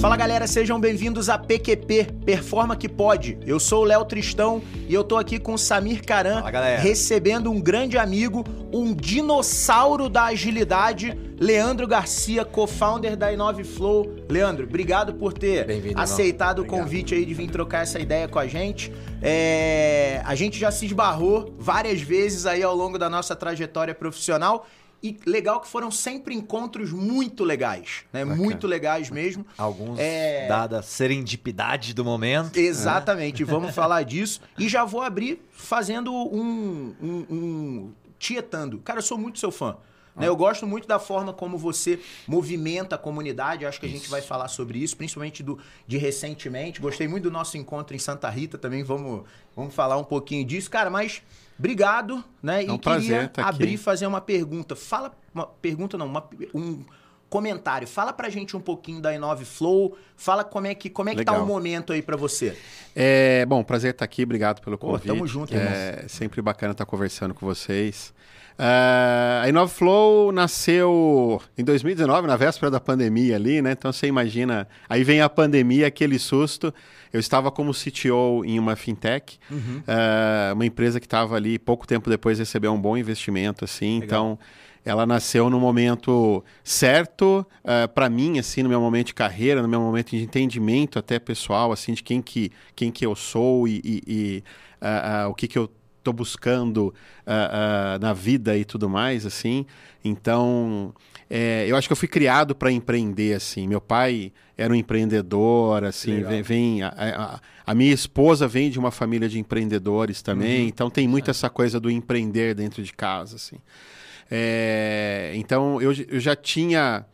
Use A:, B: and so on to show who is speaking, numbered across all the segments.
A: Fala galera, sejam bem-vindos a PQP, Performa que Pode. Eu sou o Léo Tristão e eu tô aqui com o Samir Caran,
B: Fala,
A: recebendo um grande amigo, um dinossauro da agilidade, Leandro Garcia, co-founder da Inove Flow. Leandro, obrigado por ter aceitado o convite aí de vir trocar essa ideia com a gente. É, A gente já se esbarrou várias vezes aí ao longo da nossa trajetória profissional. E legal que foram sempre encontros muito legais, né? Muito legais mesmo.
B: Alguns,
A: É.
B: dada a serendipidade do momento.
A: Exatamente, vamos falar disso. E já vou abrir fazendo um, um, um tietando. Cara, eu sou muito seu fã. né? Eu gosto muito da forma como você movimenta a comunidade. Acho que a gente vai falar sobre isso, principalmente do, de recentemente. Gostei muito do nosso encontro em Santa Rita também. Vamos, vamos falar um pouquinho disso. Cara, mas obrigado, né?
C: É um
A: e
C: prazer
A: queria
C: estar aqui.
A: abrir e fazer uma pergunta. Fala, uma pergunta não, uma- um comentário. Fala pra gente um pouquinho da Inove Flow. Fala como é que, como é que tá
C: Legal.
A: o momento aí pra você.
C: É, bom, prazer estar aqui, obrigado pelo
A: Pô,
C: convite.
A: tamo junto,
C: É sempre bacana estar conversando com vocês. Ah, a Inove Flow nasceu em 2019, na véspera da pandemia ali, né? Então você imagina, aí vem a pandemia, aquele susto. Eu estava como CTO em uma fintech,
A: Uhum.
C: ah, uma empresa que estava ali pouco tempo depois recebeu um bom investimento, assim.
A: Legal.
C: Então ela nasceu no momento certo para mim, assim, no meu momento de carreira, no meu momento de entendimento até pessoal, assim, de quem que, quem que eu sou e, e- e, ah, ah, o que que eu tô buscando ah, ah, na vida e tudo mais, assim. Então, é, eu acho que eu fui criado para empreender, assim. Meu pai era um empreendedor, assim. Vem, vem- a, a- a minha esposa vem de uma família de empreendedores também. Então, tem muito essa coisa do empreender dentro de casa, assim. É, então eu, eu já tinha.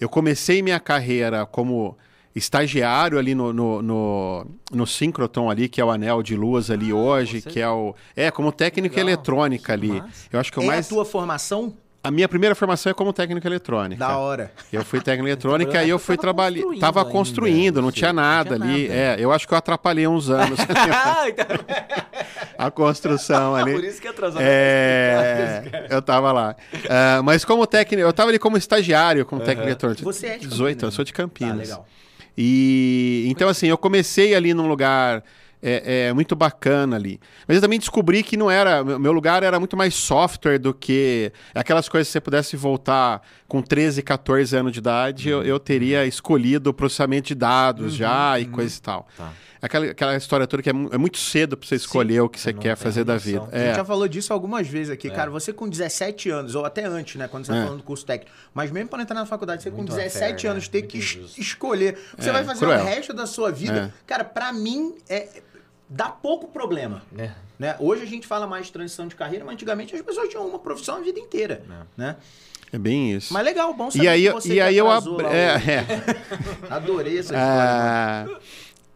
C: Eu comecei minha carreira como estagiário ali no, no, no, no ali, que é o anel de luz ali hoje,
B: você-
C: que é o. É, como técnica
B: Legal,
C: eletrônica
B: que
C: ali.
B: massa.
C: Eu acho que o
A: é
C: mais.
A: a tua formação?
C: A minha primeira formação é como técnica eletrônica.
A: Da hora.
C: Eu fui técnica eletrônica e eu fui trabalhar. Tava
B: ainda,
C: construindo, não
B: não
C: tinha nada
B: não tinha
C: ali.
B: nada.
C: É, eu acho que eu atrapalhei uns anos
B: Ah, então-
C: a construção ali.
B: Por isso que atrasou.
C: É, eu tava lá. Ah, mas como técnico, eu tava ali como estagiário, como técnico eletrônico.
A: Você é de
C: 18
A: Campinas,
C: anos, sou de
A: Tá,
C: Campinas.
A: legal.
C: E então, assim, eu comecei ali num lugar é, é, muito bacana ali. Mas eu também descobri que não era. Meu lugar era muito mais software do que aquelas coisas que você pudesse voltar com 13, 14 anos de idade, eu, eu teria escolhido o processamento de dados já e coisa e tal.
B: Tá.
C: Aquela, aquela história toda que é, é muito cedo pra você escolher o que você
B: não
C: quer fazer da vida.
A: A gente
C: É.
A: já falou disso algumas vezes aqui, cara. Você com 17 anos, ou até antes, né? Quando você tá
C: É.
A: falando do curso técnico. Mas mesmo para entrar na faculdade, você
B: Muito
A: com 17
B: unfair,
A: anos
B: né?
A: ter
B: Muito
A: que
B: injusto.
A: escolher você
C: É,
A: vai fazer
C: cruel.
A: o resto da sua vida. Cara, pra mim, é, dá pouco problema.
B: É.
A: Né? Hoje a gente fala mais de transição de carreira, mas antigamente as pessoas tinham uma profissão a vida inteira. Né?
C: É bem isso.
A: Mas legal, bom saber
C: E aí,
A: que você
C: e aí eu
A: o-
C: É, é.
A: Adorei essa história.
C: Ah,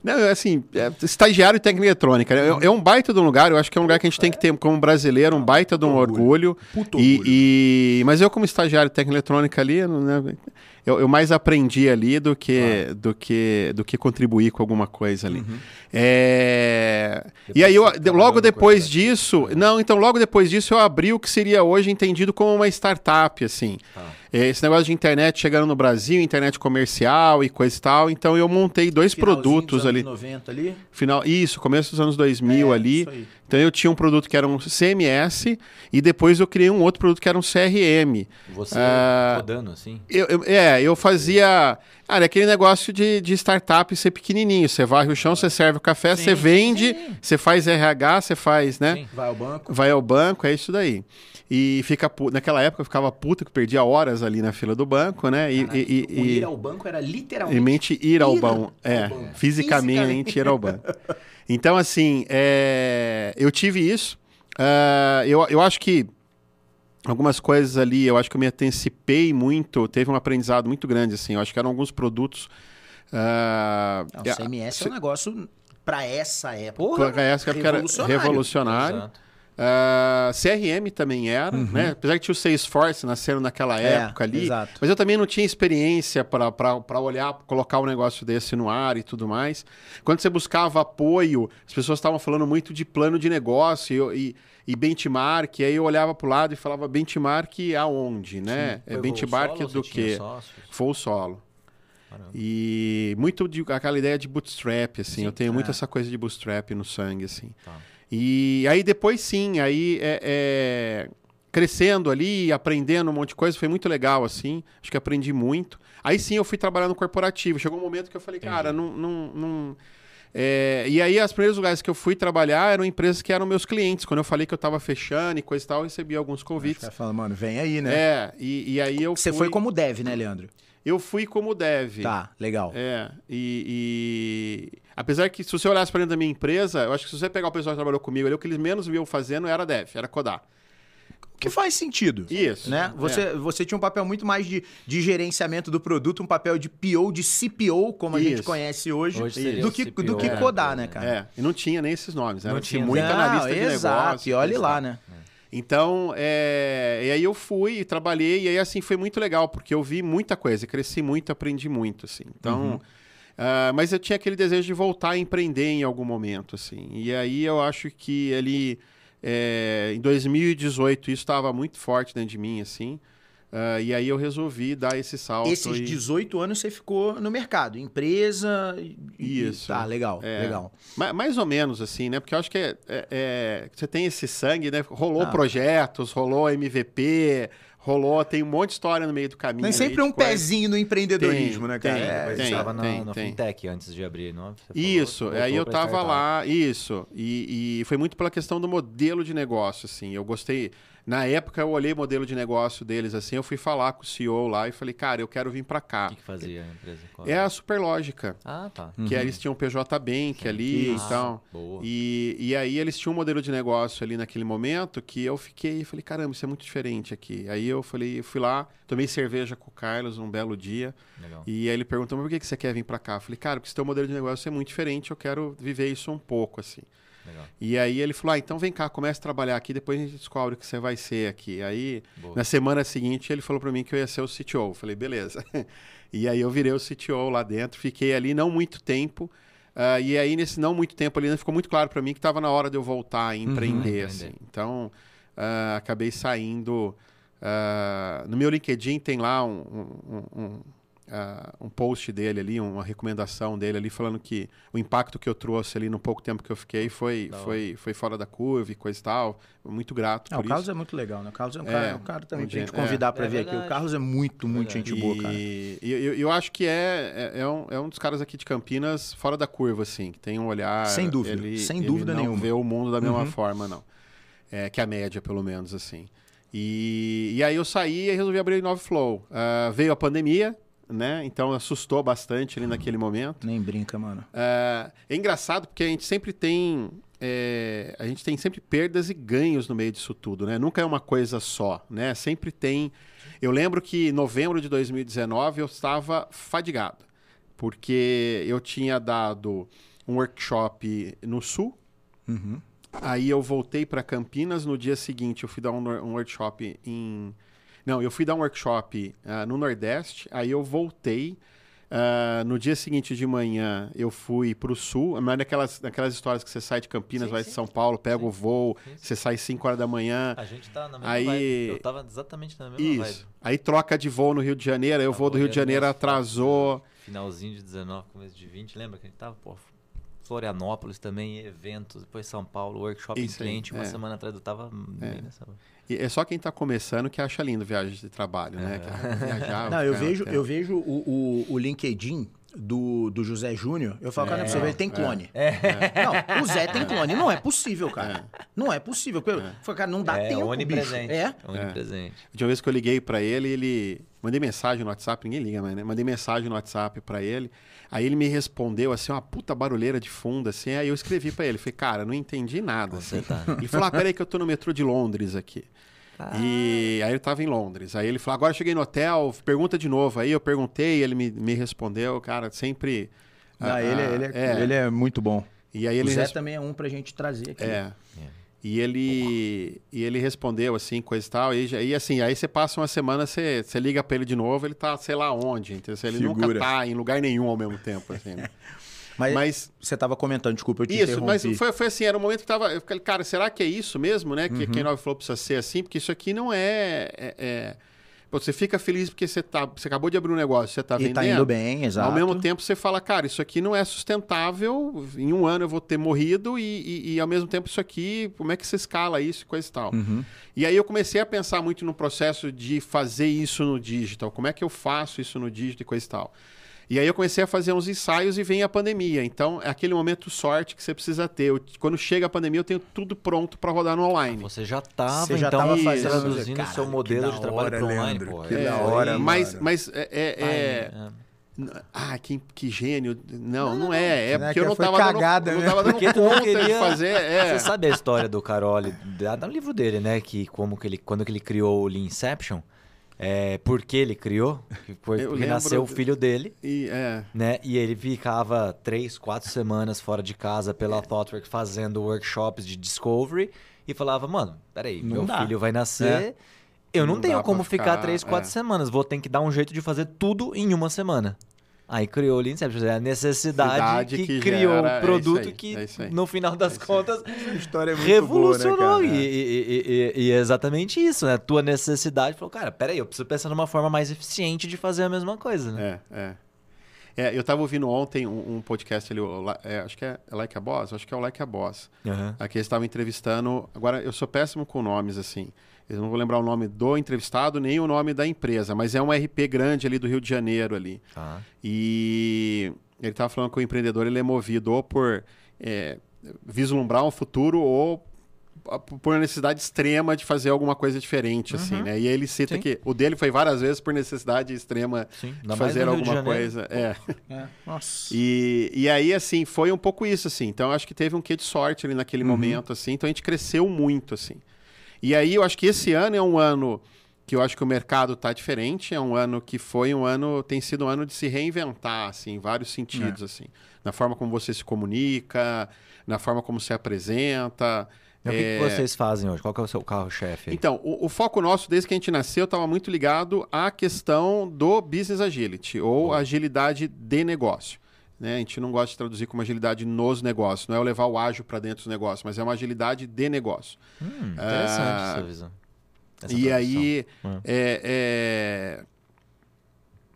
C: não, assim, é, estagiário e técnica eletrônica. né? É, é um baita de um lugar, eu acho que é um lugar que a gente tem que ter como brasileiro, um baita de um orgulho.
A: Puto
C: E,
A: orgulho.
C: e- mas eu, como estagiário técnica eletrônica ali, né, eu, eu mais aprendi ali do que, do, que, do que contribuir com alguma coisa ali.
A: Uhum.
C: É, e aí, eu, logo depois disso, não, então logo depois disso eu abri o que seria hoje entendido como uma startup, assim.
B: Tá.
C: Esse negócio de internet chegando no Brasil, internet comercial e coisa e tal. Então eu montei dois
A: Finalzinho
C: produtos
A: dos anos
C: ali.
A: 90 ali.
C: Final, isso, começo dos anos 2000
A: É,
C: ali.
A: isso aí.
C: Então eu tinha um produto que era um CMS e depois eu criei um outro produto que era um CRM.
B: Você
C: Ah,
B: rodando assim?
C: Eu, eu- é, eu fazia. Cara, aquele negócio de, de startup ser pequenininho. Você varre o chão, você serve o café,
B: Sim,
C: você vende,
B: sim.
C: você faz RH, você faz, né?
B: Sim.
A: Vai ao banco.
C: Vai ao banco, é isso daí. E fica naquela época eu ficava puta que perdia horas ali na fila do banco, né? E,
A: Caraca,
C: e,
A: o
C: e,
A: ir ao banco era literalmente.
C: mente ir ao
A: Ir
C: banco.
A: ao
C: É,
A: banco.
C: fisicamente ir ao banco. Então, assim, é, eu tive isso. Ah, eu, eu acho que algumas coisas ali, eu acho que eu me antecipei muito, teve um aprendizado muito grande, assim. Eu acho que eram alguns produtos.
A: Não, o CMS é um negócio pra essa época.
B: Porra,
C: Pra essa época era
A: revolucionário.
C: revolucionário.
B: Exato.
C: Ah, CRM também era, né? Apesar que tinha o Salesforce nascendo naquela
A: Uhum. É,
C: época ali.
A: exato.
C: Mas eu também não tinha experiência para olhar, colocar um negócio desse no ar e tudo mais. Quando você buscava apoio, as pessoas estavam falando muito de plano de negócio e, e, e benchmark. E aí eu olhava para o lado e falava benchmark aonde, né? É
B: Foi
C: benchmark
B: solo,
C: do
B: sócios?
C: Full solo.
B: Caramba.
C: E muito de aquela ideia de bootstrap, assim.
B: Sim,
C: eu tenho muito
A: é.
C: essa coisa de bootstrap no sangue, assim.
B: Tá.
C: E aí depois sim, aí é, é, crescendo ali, aprendendo um monte de coisa, foi muito legal, assim. Acho que aprendi muito. Aí sim eu fui trabalhar no corporativo. Chegou um momento que eu falei,
B: Entendi.
C: cara, não. não, não- é, e aí, os primeiros lugares que eu fui trabalhar eram empresas que eram meus clientes. Quando eu falei que eu tava fechando e coisa e tal, eu recebi alguns convites.
A: caras falam, mano, vem aí, né?
C: É, e, e aí eu
A: Você
C: fui,
A: foi como dev, né, Leandro?
C: Eu fui como dev.
A: Tá, legal.
C: É, e, e- apesar que se você olhasse para dentro da minha empresa, eu acho que se você pegar o pessoal que trabalhou comigo ali, o que eles menos viam fazendo era dev, era codar.
A: Que faz sentido.
C: Isso.
A: Né? Você,
C: É.
A: você tinha um papel muito mais de, de gerenciamento do produto, um papel de PO, de CPO, como a gente
C: Isso.
A: conhece hoje,
B: Hoje
A: do que,
B: CPO,
A: do que
B: né?
A: codar, né,
B: É.
A: cara?
C: É, e não tinha nem esses nomes, era
B: Não
C: tinha
B: tinha.
C: muito
A: Não,
C: analista de
A: exato,
C: negócio.
A: e olha lá, né?
C: Então, é, e aí eu fui, e trabalhei, e aí assim foi muito legal, porque eu vi muita coisa, cresci muito, aprendi muito, assim. Então, ah, mas eu tinha aquele desejo de voltar a empreender em algum momento, assim. E aí eu acho que ali, é, em 2018, isso estava muito forte dentro de mim, assim. Ah, e aí eu resolvi dar esse salto.
A: Esses
C: e...
A: 18 anos você ficou no mercado, empresa. e- e-
C: Isso.
A: Tá, legal,
C: É.
A: legal.
C: Ma- Mais ou menos, assim, né? Porque eu acho que é, é- é- você tem esse sangue, né? Rolou
A: Ah.
C: projetos, rolou MVP, rolou, tem um monte de história no meio do caminho.
A: Tem
C: aí
A: sempre
C: de
A: um
C: coisa.
A: pezinho no empreendedorismo,
C: Tem,
A: né, cara?
C: tem,
A: É,
B: Mas
C: tem,
B: você estava na,
C: tem,
B: na fintech antes de abrir, não? Você falou,
C: Isso,
B: voltou
C: aí eu
B: pra
C: tava
B: startup.
C: lá, isso. E, e foi muito pela questão do modelo de negócio, assim. Eu gostei. Na época eu olhei o modelo de negócio deles, assim, eu fui falar com o CEO lá e falei, cara, eu quero vir pra
B: O
C: cá.
B: que, que fazia a empresa? Qual
C: É a Superlógica,
B: Ah, tá.
C: que eles tinham PJ Bank ali,
A: Isso.
C: então.
B: Boa.
C: E, e aí eles tinham um modelo de negócio ali naquele momento que eu fiquei e falei, caramba, isso é muito diferente aqui. Aí eu falei, eu fui lá, tomei cerveja com o Carlos um belo dia.
B: Legal.
C: E aí ele perguntou, mas por que que você quer vir pra cá? Eu falei, cara, porque esse teu modelo de negócio é muito diferente, eu quero viver isso um pouco, assim.
B: Legal.
C: E aí ele falou, ah, então vem cá, comece a trabalhar aqui, depois a gente descobre o que você vai ser aqui. Aí,
B: Boa.
C: na semana seguinte, ele falou pra mim que eu ia ser o CTO. Eu falei, beleza. e aí eu virei o CTO lá dentro, fiquei ali não muito tempo. ah, e aí, nesse não muito tempo ali, ficou muito claro pra mim que estava na hora de eu voltar a empreender,
B: Empreender.
C: assim. Então, ah, acabei saindo... ah, no meu LinkedIn tem lá um, um- um- um, ah, um post dele ali, uma recomendação dele ali, falando que o impacto que eu trouxe ali no pouco tempo que eu fiquei foi, foi, foi fora da curva e coisa e tal. Muito grato
A: Ah,
C: por
A: o Carlos
C: isso.
A: é muito legal, né? O Carlos é um
C: É,
A: cara, um cara também pra gente
C: gênio.
A: convidar pra
B: É
A: vir aqui. O
B: verdade.
A: Carlos é muito, muito
B: Verdade.
A: gente boa, cara.
C: E e eu, eu acho que é, é, é um, é um dos caras aqui de Campinas fora da curva, assim, que tem um olhar.
A: Sem dúvida,
C: ele-
A: sem
C: ele
A: dúvida
C: não
A: nenhuma.
C: vê o mundo da mesma
A: Uhum.
C: forma, não. É, que a média, pelo menos, assim. E, e aí eu saí e resolvi abrir o Inove Flow. Ah, veio a pandemia, né? Então assustou bastante ali naquele momento.
A: Nem brinca, mano.
C: É, é engraçado porque a gente sempre tem. é, a gente tem sempre perdas e ganhos no meio disso tudo, né? Nunca é uma coisa só, né? Sempre tem. Eu lembro que em novembro de 2019 eu estava fadigado, porque eu tinha dado um workshop no sul,
A: Uhum.
C: Aí eu voltei para Campinas. No dia seguinte, eu fui dar um, um workshop em. Não, eu fui dar um workshop ah, no Nordeste. Aí eu voltei. ah, no dia seguinte de manhã, eu fui para o Sul. Mas naquelas, naquelas histórias que você sai de Campinas,
B: Sim,
C: vai
B: sim.
C: de São Paulo, pega
B: Sim.
C: o voo, você sai 5 horas da manhã.
B: A gente tá na mesma
C: Aí-
B: vibe. Eu tava exatamente na mesma
C: Isso.
B: vibe.
C: Aí troca de voo no Rio de Janeiro. Aí eu
B: Tava
C: vou do Rio de Janeiro, atrasou.
B: Finalzinho de 19, começo de 20. Lembra que a gente tava, pô, Florianópolis também, eventos, depois São Paulo, workshop em
C: Isso aí,
B: cliente. Uma
C: é.
B: semana atrás eu tava
C: É.
B: bem nessa.
C: E é só quem tá começando que acha lindo viagens de trabalho, né? Viajar,
A: Não, eu vejo, eu vejo o, o, o LinkedIn do, do José Júnior. Eu falo, cara, não é possível, ele tem clone. Não, o Zé tem clone. Não é possível, cara. Não é possível. Eu falei, cara, não dá
B: é,
A: tempo,
B: onipresente.
A: bicho. É?
B: Onipresente.
C: De uma vez que eu liguei pra ele, ele. Mandei mensagem no WhatsApp, ninguém liga mais, né? Mandei mensagem no WhatsApp pra ele. Aí ele me respondeu assim, uma puta barulheira de fundo, assim. Aí eu escrevi pra ele. Falei, cara, não entendi nada. Assim.
B: tá.
C: Ele falou, ah, peraí que eu tô no metrô de Londres aqui.
B: Ah.
C: E aí ele tava em Londres. Aí ele falou, agora eu cheguei no hotel, pergunta de novo. Aí eu perguntei, ele me, me respondeu, cara, sempre.
A: Não,
C: ah,
A: ele,
C: ah,
A: ele, é, ele é muito bom.
C: E aí
A: o
C: ele
A: Zé
C: res-
A: também é um pra gente trazer aqui.
C: É.
B: É.
C: E ele, e ele respondeu assim, coisa e tal. E, e assim, aí você passa uma semana, você, você liga pra ele de novo, ele tá sei lá onde. Entendeu? Ele nunca
A: Figura.
C: tá em lugar nenhum ao mesmo tempo. Assim, né?
A: Mas,
C: Mas
A: você tava comentando, desculpa, eu te
C: isso, mas
A: interrompi.
C: foi, foi assim, era um momento que tava. Eu falei, cara, será que é isso mesmo, né? Que
A: Uhum.
C: quem falou precisa ser assim? Porque isso aqui não é. é- é- você fica feliz porque você, tá, você acabou de abrir um negócio, você está
A: E
C: vendendo.
A: tá indo bem, exato.
C: Ao mesmo tempo, você fala, cara, isso aqui não é sustentável, em um ano eu vou ter morrido, e, e- e, ao mesmo tempo, isso aqui, como é que você escala isso e coisa e tal.
A: Uhum.
C: E aí eu comecei a pensar muito no processo de fazer isso no digital, como é que eu faço isso no digital e coisa e tal. E aí eu comecei a fazer uns ensaios e vem a pandemia. Então, é aquele momento sorte que você precisa ter. Eu- quando chega a pandemia, eu tenho tudo pronto para rodar no online.
B: Você já tava,
A: Você já
B: então,
A: tava
C: fazendo-
B: traduzindo seu modelo de trabalho para online,
A: Leandro,
B: pô.
A: que
B: É,
A: da
B: aí-
A: hora,
C: mas,
A: mano.
C: mas é, é- é-
B: é.
C: Ah, que, que gênio. Não, não, é. É
D: Né,
C: porque
D: que
C: eu não
D: foi
C: tava
D: cagada,
C: dando, eu
D: né?
C: não tava dando
B: Porque não
C: conta de
B: queria-
C: fazer. É.
B: Você sabe a história do Caroli, da- no livro dele, né? Que como que ele, quando que ele criou o Leanception, é, por que ele criou? Que foi porque
C: lembro
B: nasceu o filho dele,
C: E, é.
B: né? E ele ficava três, quatro semanas fora de casa pela ThoughtWorks fazendo workshops de discovery e falava, mano, peraí,
A: Não
B: meu
A: dá.
B: filho vai nascer... Eu não,
C: Não
B: tenho como ficar,
C: ficar,
B: três, quatro
C: é.
B: semanas. Vou ter que dar um jeito de fazer tudo em uma semana. Aí criou o Leanception, é a necessidade que,
C: que
B: criou o
C: é isso
B: produto
C: aí,
B: que,
C: é
B: no final das contas,
A: Essa história é muito
B: revolucionou.
A: boa, né,
B: e, e- e- e é exatamente isso, né? Tua necessidade falou, cara, peraí, eu preciso pensar numa forma mais eficiente de fazer a mesma coisa, né?
C: É, é. É, eu tava ouvindo ontem um, um podcast ali, o é, acho que é Like a Boss, acho que é o Like a Boss.
B: Aham.
C: Aqui eles estavam entrevistando. Agora, eu sou péssimo com nomes, assim. Eu não vou lembrar o nome do entrevistado, nem o nome da empresa, mas é um RP grande ali do Rio de Janeiro ali.
B: Tá.
C: E ele estava falando que o empreendedor ele é movido ou por é, vislumbrar um futuro ou por necessidade extrema de fazer alguma coisa diferente, assim, né? E ele cita
B: Sim.
C: que o dele foi várias vezes por necessidade extrema
B: Sim.
C: de fazer alguma coisa. É.
D: É.
A: Nossa.
C: E, e aí, assim, foi um pouco isso, assim. Então, acho que teve um quê de sorte ali naquele momento, assim. Então, a gente cresceu muito, assim. E aí, eu acho que esse ano é um ano que eu acho que o mercado está diferente. É um ano que foi um ano... Tem sido um ano de se reinventar, assim, em vários sentidos, assim. Na forma como você se comunica, na forma como se apresenta.
B: E o que, que
C: É,
B: vocês fazem hoje? Qual é o seu carro-chefe
C: então, o, o foco nosso, desde que a gente nasceu, estava muito ligado à questão do business agility, ou agilidade de negócio. Né? A gente não gosta de traduzir como agilidade nos negócios, não é levar o ágil para dentro dos negócios, mas é uma agilidade de negócio.
B: Hum, interessante
C: Ah,
B: essa visão. Essa
C: e
B: tradução.
C: aí,
B: Hum.
C: é, é-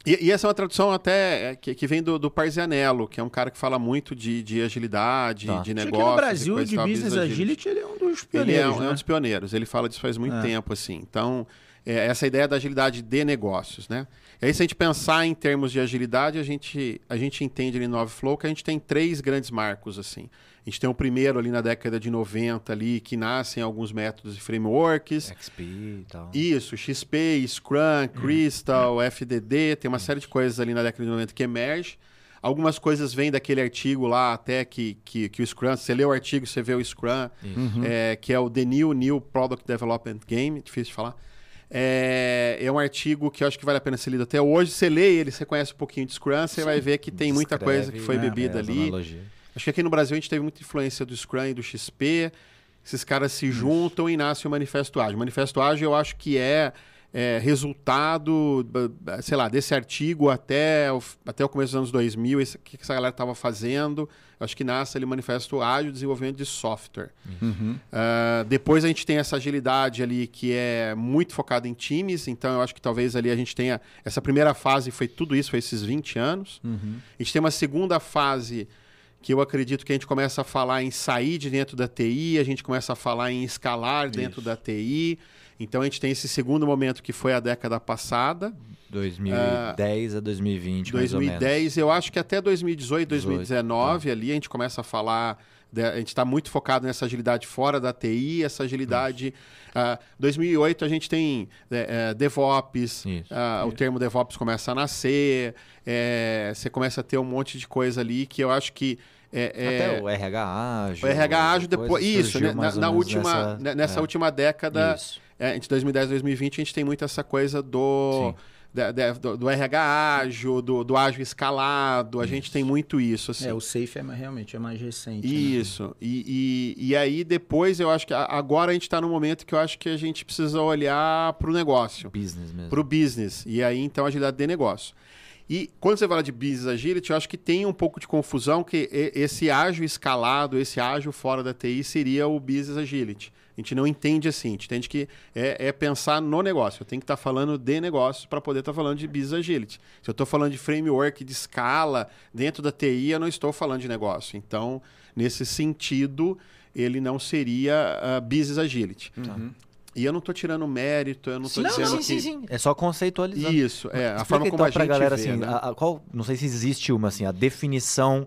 C: E, e essa é uma tradução até é, que, que vem do, do Parzianello, que é um cara que fala muito de, de agilidade,
B: Tá.
C: de
A: que no Brasil,
C: e
A: de
C: tal,
A: business agility, ele é um dos
C: Ele é,
A: pioneiros, né?
C: é um dos pioneiros. Ele fala disso faz muito
A: É.
C: tempo, assim. Então, é, essa ideia da agilidade de negócios, né? E aí, se a gente pensar em termos de agilidade, a gente, a gente entende ali no Noveflow que a gente tem três grandes marcos, assim. A gente tem o primeiro ali na década de 90, ali, que nascem alguns métodos e frameworks.
B: XP e tal.
C: Isso, XP, Scrum, Crystal, FDD, tem uma série de coisas ali na década de 90 que emerge. Algumas coisas vêm daquele artigo lá, até que, que, que o Scrum, você lê o artigo, você vê o Scrum,
B: Isso.
C: é, que é o The New New Product Development Game, difícil de falar. É, é um artigo que eu acho que vale a pena ser lido até hoje. Você lê ele, você conhece um pouquinho de Scrum, você vai ver que tem muita coisa que foi
B: né,
C: bebida
B: as
C: ali.
B: analogias.
C: Acho que aqui no Brasil a gente teve muita influência do Scrum e do XP. Esses caras se juntam e nasce o Manifesto Ágil. O Manifesto Ágil eu acho que é, é, resultado, sei lá, desse artigo até o, até o começo dos anos 2000, esse- o que essa galera estava fazendo. Eu acho que nasce ali o Manifesto Ágil, desenvolvimento de software.
A: Uhum.
C: Ah, depois a gente tem essa agilidade ali que é muito focada em times, então eu acho que talvez ali a gente tenha. Essa primeira fase foi tudo isso, foi esses 20 anos.
A: Uhum.
C: A gente tem uma segunda fase que eu acredito que a gente começa a falar em sair de dentro da TI, a gente começa a falar em escalar dentro da TI. Então a gente tem esse segundo momento que foi a década passada,
B: 2010 a 2020, mais ou
C: 2010, eu acho que até 2018,
B: 18,
C: 2019 ali a gente começa a falar, a gente está muito focado nessa agilidade fora da TI, essa agilidade. ah, 2008 a gente tem é, é, DevOps,
B: Isso.
C: ah, o termo DevOps começa a nascer, é, você começa a ter um monte de coisa ali que eu acho que é, é,
B: Até o RH ágil.
C: o RH ágil depois. Isso, né, na, na última,
B: nessa-
C: né, nessa
B: é,
C: última década,
B: Isso.
C: é, entre 2010 e 2020, a gente tem muito essa coisa do,
B: Sim.
C: da- da- do, do RH ágil, do, do ágil escalado. A gente tem muito isso. Assim.
A: É, o Safe é mais- realmente é mais recente. né?
C: Isso. E, e, e aí depois eu acho que agora a gente está no momento que eu acho que a gente precisa olhar para o negócio,
B: Business mesmo.
C: para o business. E aí então agilidade de negócio. E quando você fala de business agility, eu acho que tem um pouco de confusão que esse ágil escalado, esse ágil fora da TI seria o business agility. A gente não entende assim, a gente entende que é, é pensar no negócio. Eu tenho que estar tá falando de negócio para poder estar tá falando de business agility. Se eu estou falando de framework, de escala dentro da TI, eu não estou falando de negócio. Então, nesse sentido, ele não seria uh, business agility. Uhum. E eu não estou tirando mérito, eu não estou dizendo
B: sim,
C: que...
B: Sim, sim, É só conceitualizar.
C: Isso, é. A forma como então, a gente
B: galera,
C: vê,
B: assim,
C: né?
B: a, a, qual, não sei se existe uma, assim, a definição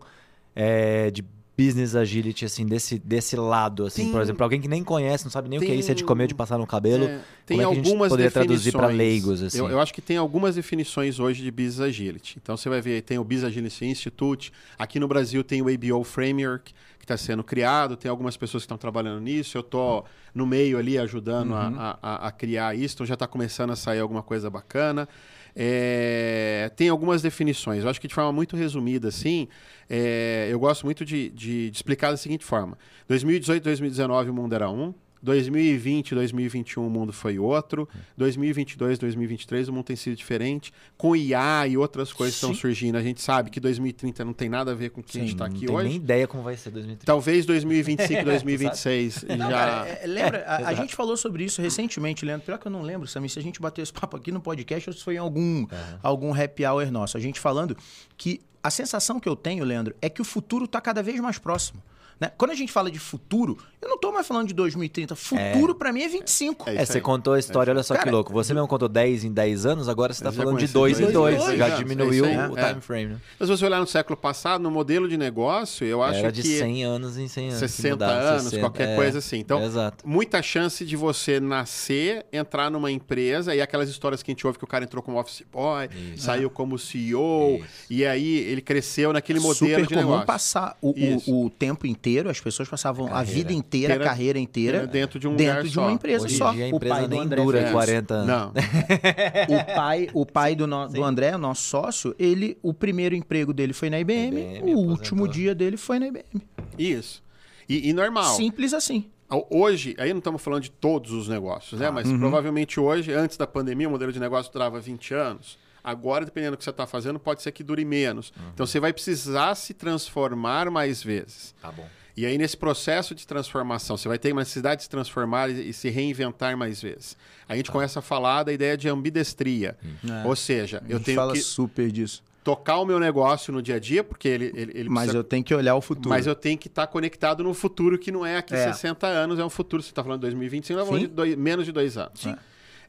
B: é, de business agility, assim, desse, desse lado, assim, tem, por exemplo, alguém que nem conhece, não sabe nem tem, o que é isso, é de comer, de passar no cabelo, é,
C: tem
B: como é
C: que algumas
B: poderia traduzir para leigos, assim?
C: Eu, eu, acho que tem algumas definições hoje de business agility. Então, você vai ver, tem o Business Agility Institute, aqui no Brasil tem o ABO Framework, que está sendo criado, tem algumas pessoas que estão trabalhando nisso, eu estou no meio ali ajudando uhum. a, a, a, criar isso, então já está começando a sair alguma coisa bacana. É, tem algumas definições. Eu acho que de forma muito resumida, assim, é, eu gosto muito de, de, de, explicar da seguinte forma: 2018, 2019 o mundo era um, 2020, 2021 o mundo foi outro. 2022, 2023 o mundo tem sido diferente. Com IA e outras coisas estão surgindo, a gente sabe que 2030 não tem nada a ver com o que Sim, a gente está aqui
B: hoje.
C: Não
B: tem nem ideia como vai ser 2030.
C: Talvez 2025, 2026 já... Não, cara,
A: é, lembra, a, a, gente falou sobre isso recentemente, Leandro. Pior que eu não lembro, Samir, se a gente bateu esse papo aqui no podcast ou se foi em algum, uhum. algum happy hour nosso. A gente falando que a sensação que eu tenho, Leandro, é que o futuro está cada vez mais próximo. Né? Quando a gente fala de futuro, eu não estou mais falando de 2030. Futuro, é. para mim, é 25.
B: É, é você contou a história, é olha só Cara, que louco. Você mesmo contou 10 em 10 anos, agora você está falando de 2 em 2. Já diminuiu o
C: é.
B: time frame. Né?
C: Mas se você olhar no século passado, no modelo de negócio, eu acho
B: Era
C: que...
B: de 100 anos em 100 anos.
C: 60 mudar, anos, 60, qualquer coisa assim. Então, muita chance de você nascer, entrar numa empresa e aquelas histórias que a gente ouve que o cara entrou como office boy, Isso. saiu como CEO, Isso. e aí ele cresceu naquele modelo
A: Super
C: de
A: comum
C: negócio.
A: passar o, o, o tempo inteiro, as pessoas passavam a, a vida inteira, a carreira inteira
C: dentro de, um
A: dentro de uma empresa
B: Hoje
A: só.
B: Dia, a empresa o pai nem André dura fez. 40 anos.
C: Não.
A: o pai, o pai do, no, do André, nosso sócio, ele, o primeiro emprego dele foi na IBM, IBM o aposentou. último dia dele foi na IBM.
C: Isso. E, e normal.
A: Simples assim.
C: Hoje, aí não estamos falando de todos os negócios, né? Ah, Mas uhum. provavelmente hoje, antes da pandemia, o modelo de negócio durava 20 anos. Agora, dependendo do que você está fazendo, pode ser que dure menos. Uhum. Então, você vai precisar se transformar mais vezes.
B: Tá bom.
C: E aí, nesse processo de transformação, você vai ter uma necessidade de se transformar e, se reinventar mais vezes. A gente tá. começa a falar da ideia de ambidestria. É. Ou seja, eu tenho
A: fala
C: que
A: super disso.
C: tocar o meu negócio no dia a dia, porque ele, ele, ele
A: Mas precisa... eu tenho que olhar o futuro.
C: Mas eu tenho que estar tá conectado no futuro, que não é aqui é. 60 anos, é um futuro. Você está falando de 2025, nós falando de dois, menos de dois anos.
A: Sim.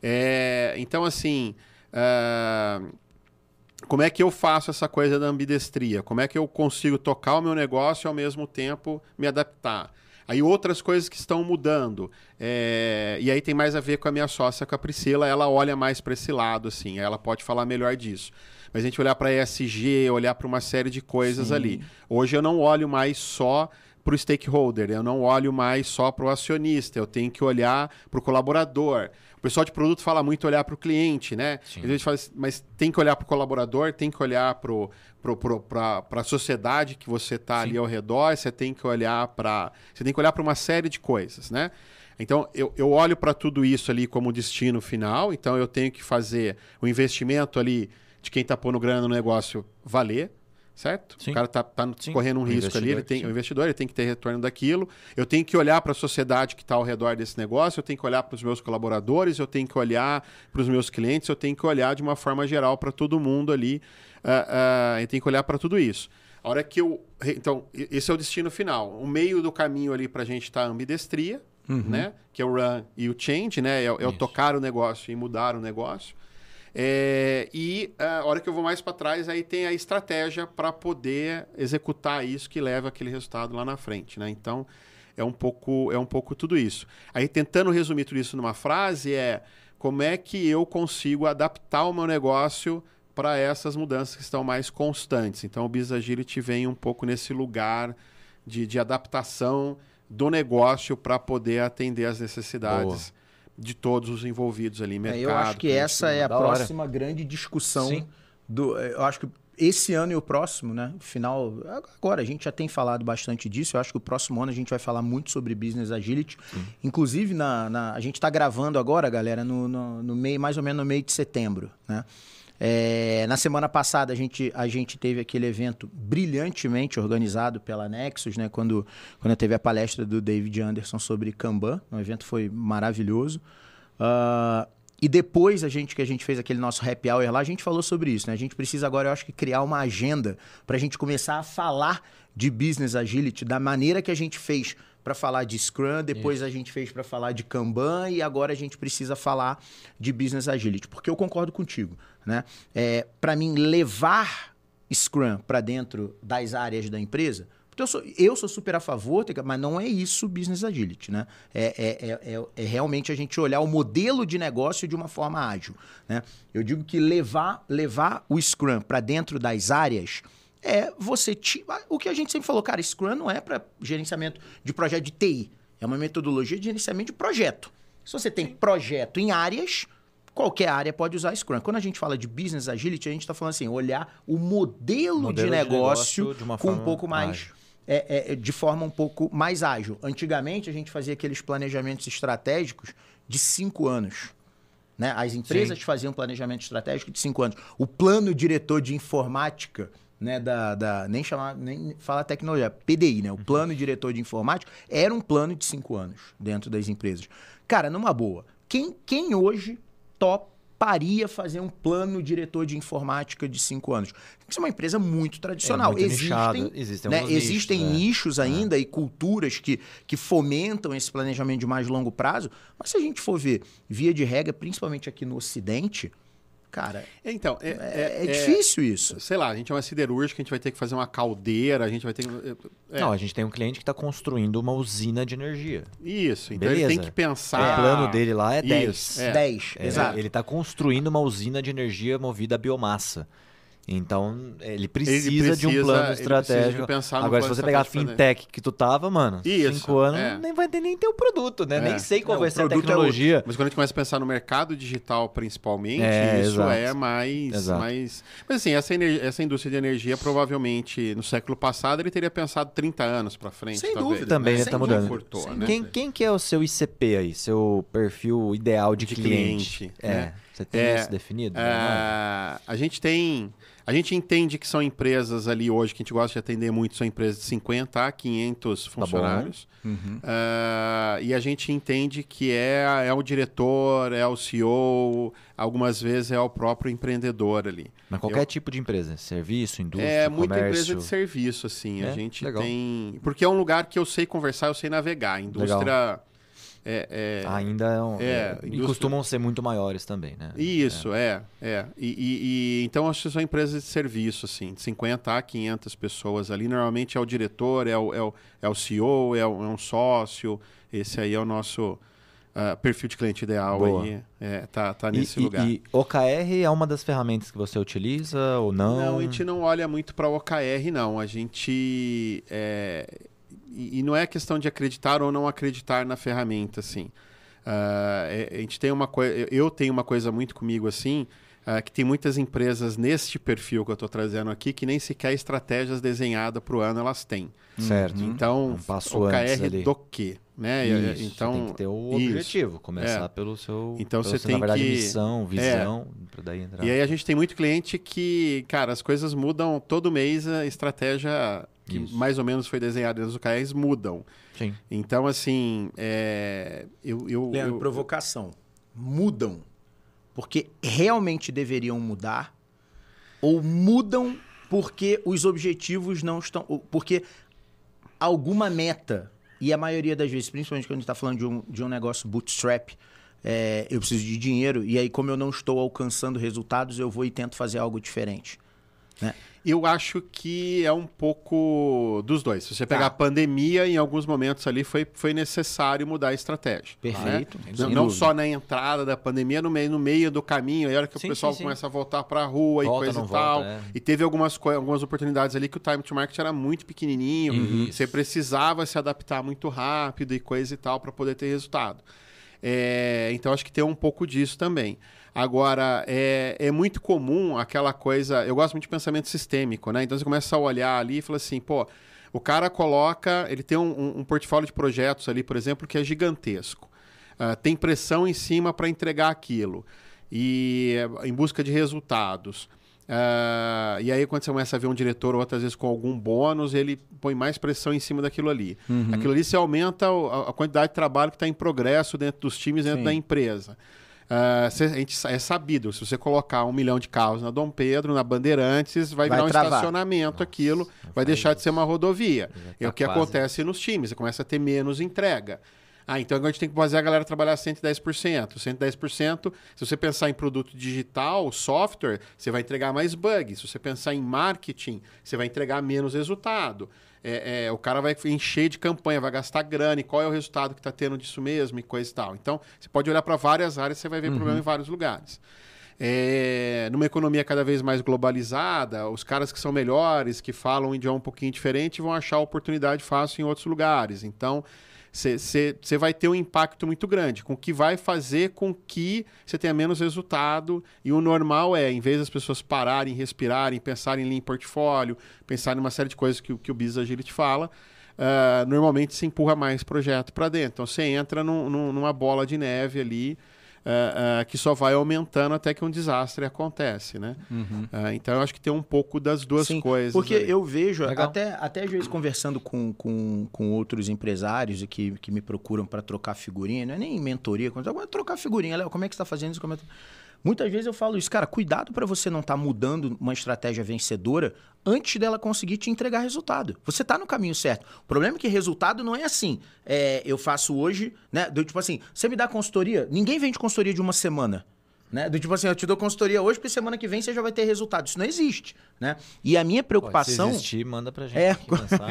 C: É, então, assim... Uh como é que eu faço essa coisa da ambidestria? Como é que eu consigo tocar o meu negócio e ao mesmo tempo me adaptar? Aí outras coisas que estão mudando. É... E aí tem mais a ver com a minha sócia, com a Priscila. Ela olha mais para esse lado, assim. Ela pode falar melhor disso. Mas a gente olhar para ESG, olhar para uma série de coisas Sim. ali. Hoje eu não olho mais só para o stakeholder, eu não olho mais só para o acionista, eu tenho que olhar para o colaborador. O pessoal de produto fala muito olhar para o cliente, né? A gente fala, assim, mas tem que olhar para o colaborador, tem que olhar para a sociedade que você está ali ao redor, você tem que olhar para. Você tem que olhar para uma série de coisas, né? Então, eu, eu olho para tudo isso ali como destino final, então eu tenho que fazer o investimento ali de quem está pondo grana no negócio valer certo? Sim. O cara está tá, tá correndo um risco ali, ele tem, o investidor ele tem que ter retorno daquilo. Eu tenho que olhar para a sociedade que está ao redor desse negócio, eu tenho que olhar para os meus colaboradores, eu tenho que olhar para os meus clientes, eu tenho que olhar de uma forma geral para todo mundo ali. Uh, uh, eu tenho que olhar para tudo isso. A hora que eu. Então, esse é o destino final. O meio do caminho ali para a gente está a ambidestria, uhum. né? Que é o run e o change, né? É, é o tocar o negócio e mudar o negócio. É, e a hora que eu vou mais para trás, aí tem a estratégia para poder executar isso que leva aquele resultado lá na frente. Né? Então, é um, pouco, é um pouco tudo isso. Aí, tentando resumir tudo isso numa frase, é como é que eu consigo adaptar o meu negócio para essas mudanças que estão mais constantes. Então, o Business Agility vem um pouco nesse lugar de, de adaptação do negócio para poder atender as necessidades de todos os envolvidos ali, mercado.
A: É, eu acho que essa é a próxima hora. grande discussão Sim. do. Eu acho que esse ano e o próximo, né? Final. Agora, a gente já tem falado bastante disso. Eu acho que o próximo ano a gente vai falar muito sobre business agility. Sim. Inclusive, na, na, a gente está gravando agora, galera, no, no, no, meio, mais ou menos no meio de setembro, né? É, na semana passada a gente, a gente teve aquele evento brilhantemente organizado pela Nexus, né? Quando, quando teve a palestra do David Anderson sobre Kanban. O evento foi maravilhoso. Uh, e depois a gente que a gente fez aquele nosso happy hour lá, a gente falou sobre isso, né? A gente precisa agora, eu acho que criar uma agenda para a gente começar a falar de business agility da maneira que a gente fez para falar de Scrum, depois isso. a gente fez para falar de Kanban e agora a gente precisa falar de business agility, porque eu concordo contigo, né? É, para mim levar Scrum para dentro das áreas da empresa eu sou, eu sou super a favor, mas não é isso business agility, né? É, é, é, é, é realmente a gente olhar o modelo de negócio de uma forma ágil, né? Eu digo que levar, levar o Scrum para dentro das áreas é você... O que a gente sempre falou, cara, Scrum não é para gerenciamento de projeto de TI. É uma metodologia de gerenciamento de projeto. Se você tem projeto em áreas, qualquer área pode usar Scrum. Quando a gente fala de business agility, a gente está falando assim, olhar o modelo, modelo de negócio, de negócio com um pouco mais ágil é, é, de forma um pouco mais ágil. Antigamente, a gente fazia aqueles planejamentos estratégicos de cinco anos. Né? As empresas Sim. faziam planejamento estratégico de cinco anos. O plano diretor de informática, né, da, da, nem chamar, nem fala tecnologia, PDI, né? O uhum. plano diretor de informática era um plano de cinco anos dentro das empresas. Cara, numa boa, quem, quem hoje top toparia fazer um plano diretor de informática de cinco anos? Tem que ser uma empresa muito tradicional.
B: É muito existem nichado. existem,
A: né, existem nichos, né? nichos é. ainda é. e culturas que, que fomentam esse planejamento de mais longo prazo, mas se a gente for ver, via de regra, principalmente aqui no Ocidente, Cara,
C: então, é,
A: é, é, é difícil isso.
C: Sei lá, a gente é uma siderúrgica, a gente vai ter que fazer uma caldeira, a gente vai ter que.
B: É. Não, a gente tem um cliente que está construindo uma usina de energia.
C: Isso, então Beleza. ele tem que pensar.
B: O plano dele lá é 10.
A: 10, exato.
B: Ele está construindo uma usina de energia movida a biomassa. Então, ele precisa, ele precisa, de um plano estratégico. Agora, se você pegar a fintech que tu tava, mano, Isso, cinco anos, é. nem vai ter nem ter o produto, né? É. Nem sei qual Não, vai ser a é tecnologia.
C: É Mas quando a gente começa a pensar no mercado digital, principalmente, é, isso exato. é mais, mais. Mas assim, essa, essa indústria de energia, provavelmente, no século passado, ele teria pensado 30 anos para frente.
B: Sem
C: talvez,
B: dúvida. Também né? tá mudando. Cortou, né? quem, quem que é o seu ICP aí? Seu perfil ideal de, de cliente? cliente? É. Você tem é, isso definido?
C: É, a gente tem. A gente entende que são empresas ali hoje que a gente gosta de atender muito, são empresas de 50 a 500 tá funcionários. Tá uhum. uh, e a gente entende que é, é o diretor, é o CEO, algumas vezes é o próprio empreendedor ali.
B: Mas qualquer Eu, tipo de empresa, serviço, indústria,
C: É,
B: muita
C: comércio. empresa de serviço, assim. É? A gente Legal. tem... Porque é um lugar que eu sei conversar, eu sei navegar. A indústria... Legal é,
B: é, Ainda é, um, é, é E costumam ser muito maiores também, né?
C: Isso, é. é, E, e, e, então, acho que são empresas de serviço, assim, de 50 a 500 pessoas ali. Normalmente é o diretor, é o, é o, é o CEO, é, o, é um sócio. Esse aí é o nosso uh, perfil de cliente ideal. Boa. Aí, é, tá, tá nesse
B: e,
C: lugar.
B: E OKR é uma das ferramentas que você utiliza ou não?
C: Não, a gente não olha muito para OKR, não. A gente... É, e, não é questão de acreditar ou não acreditar na ferramenta, assim. Uh, a gente tem uma coisa, eu tenho uma coisa muito comigo assim, uh, que tem muitas empresas neste perfil que eu estou trazendo aqui que nem sequer estratégias desenhadas para o ano elas têm.
B: Certo.
C: Então, um passo do quê? Né?
B: Isso, então tem que ter o objetivo, isso. começar é. pelo seu,
C: então você tem
B: na verdade,
C: que...
B: missão, visão, é. para daí entrar.
C: E aí a gente tem muito cliente que, cara, as coisas mudam todo mês, a estratégia que Isso. mais ou menos foi desenhada nos OKRs mudam.
B: Sim.
C: Então, assim, é, eu, eu,
A: Leandro,
C: eu...
A: provocação. Mudam porque realmente deveriam mudar ou mudam porque os objetivos não estão... Porque alguma meta, e a maioria das vezes, principalmente quando a gente está falando de um, de um negócio bootstrap, é, eu preciso de dinheiro, e aí como eu não estou alcançando resultados, eu vou e tento fazer algo diferente. Né?
C: Eu acho que é um pouco dos dois. Se você pegar tá. a pandemia, em alguns momentos ali foi, foi necessário mudar a estratégia.
A: Tá? Perfeito.
C: Né? Não, não só na entrada da pandemia, no meio, no meio do caminho, aí a hora que sim, o pessoal sim, começa a voltar para a rua volta, e coisa e tal. Volta, é. E teve algumas, algumas oportunidades ali que o time to market era muito pequenininho. Isso. Você precisava se adaptar muito rápido e coisa e tal para poder ter resultado. É, então acho que tem um pouco disso também. Agora, é, é muito comum aquela coisa. Eu gosto muito de pensamento sistêmico, né? Então você começa a olhar ali e fala assim, pô, o cara coloca. Ele tem um, um portfólio de projetos ali, por exemplo, que é gigantesco. Uh, tem pressão em cima para entregar aquilo. E em busca de resultados. Uh, e aí, quando você começa a ver um diretor, outras vezes com algum bônus, ele põe mais pressão em cima daquilo ali. Uhum. Aquilo ali se aumenta a, a, quantidade de trabalho que está em progresso dentro dos times, dentro Sim. da empresa. Uh, a gente, é sabido, se você colocar um milhão de carros na Dom Pedro, na Bandeirantes, vai, vai virar um travar. estacionamento Nossa, aquilo, vai deixar de ser uma rodovia. É o que quase. acontece nos times, você começa a ter menos entrega. Ah, então agora a gente tem que fazer a galera trabalhar 110%. 110%, se você pensar em produto digital, software, você vai entregar mais bugs. Se você pensar em marketing, você vai entregar menos resultado. É, é, o cara vai encher de campanha, vai gastar grana, e qual é o resultado que está tendo disso mesmo e coisa e tal. Então, você pode olhar para várias áreas, você vai ver uhum. problema em vários lugares. É, numa economia cada vez mais globalizada, os caras que são melhores, que falam um idioma um pouquinho diferente, vão achar oportunidade fácil em outros lugares. Então, você vai ter um impacto muito grande, com que vai fazer com que você tenha menos resultado. E o normal é, em vez das pessoas pararem, respirarem, pensarem em portfólio, pensarem em uma série de coisas que, que o Business Agility fala, uh, normalmente se empurra mais projeto para dentro. Então você entra num, num, numa bola de neve ali uh, uh, que só vai aumentando até que um desastre acontece, né? Uhum. Uh, então eu acho que tem um pouco das duas Sim, coisas.
A: Porque aí. eu vejo, até, até às vezes conversando com, com, com outros empresários que, que me procuram para trocar figurinha, não é nem mentoria, quando trocar figurinha, Léo, como é que você está fazendo isso? Como é que... Muitas vezes eu falo isso, cara, cuidado para você não estar tá mudando uma estratégia vencedora antes dela conseguir te entregar resultado. Você está no caminho certo. O problema é que resultado não é assim. É, eu faço hoje, né? Do, tipo assim, você me dá consultoria, ninguém vende consultoria de uma semana. Né? Do tipo assim, eu te dou consultoria hoje, porque semana que vem você já vai ter resultado. Isso não existe, né? E a minha preocupação... Pô, se
B: existir, manda pra gente
A: é,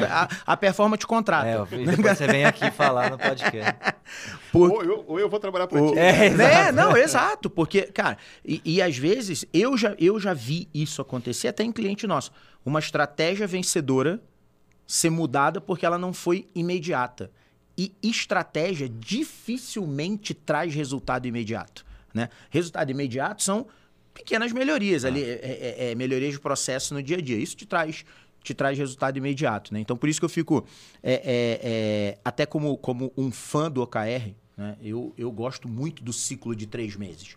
A: a, a performance contrata.
B: É, depois você vem aqui falar no podcast.
C: Por... Ou, eu, ou eu vou trabalhar para ti.
A: É, é, não, exato. Porque, cara, e, e, às vezes eu já, eu já vi isso acontecer até em cliente nosso. Uma estratégia vencedora ser mudada porque ela não foi imediata. E estratégia dificilmente traz resultado imediato. Né? Resultado imediato são pequenas melhorias ali, ah. é, é, é, melhorias de processo no dia a dia. Isso te traz te traz resultado imediato, né? Então por isso que eu fico é, é, é, até como, como um fã do OKR, né? Eu, eu gosto muito do ciclo de três meses.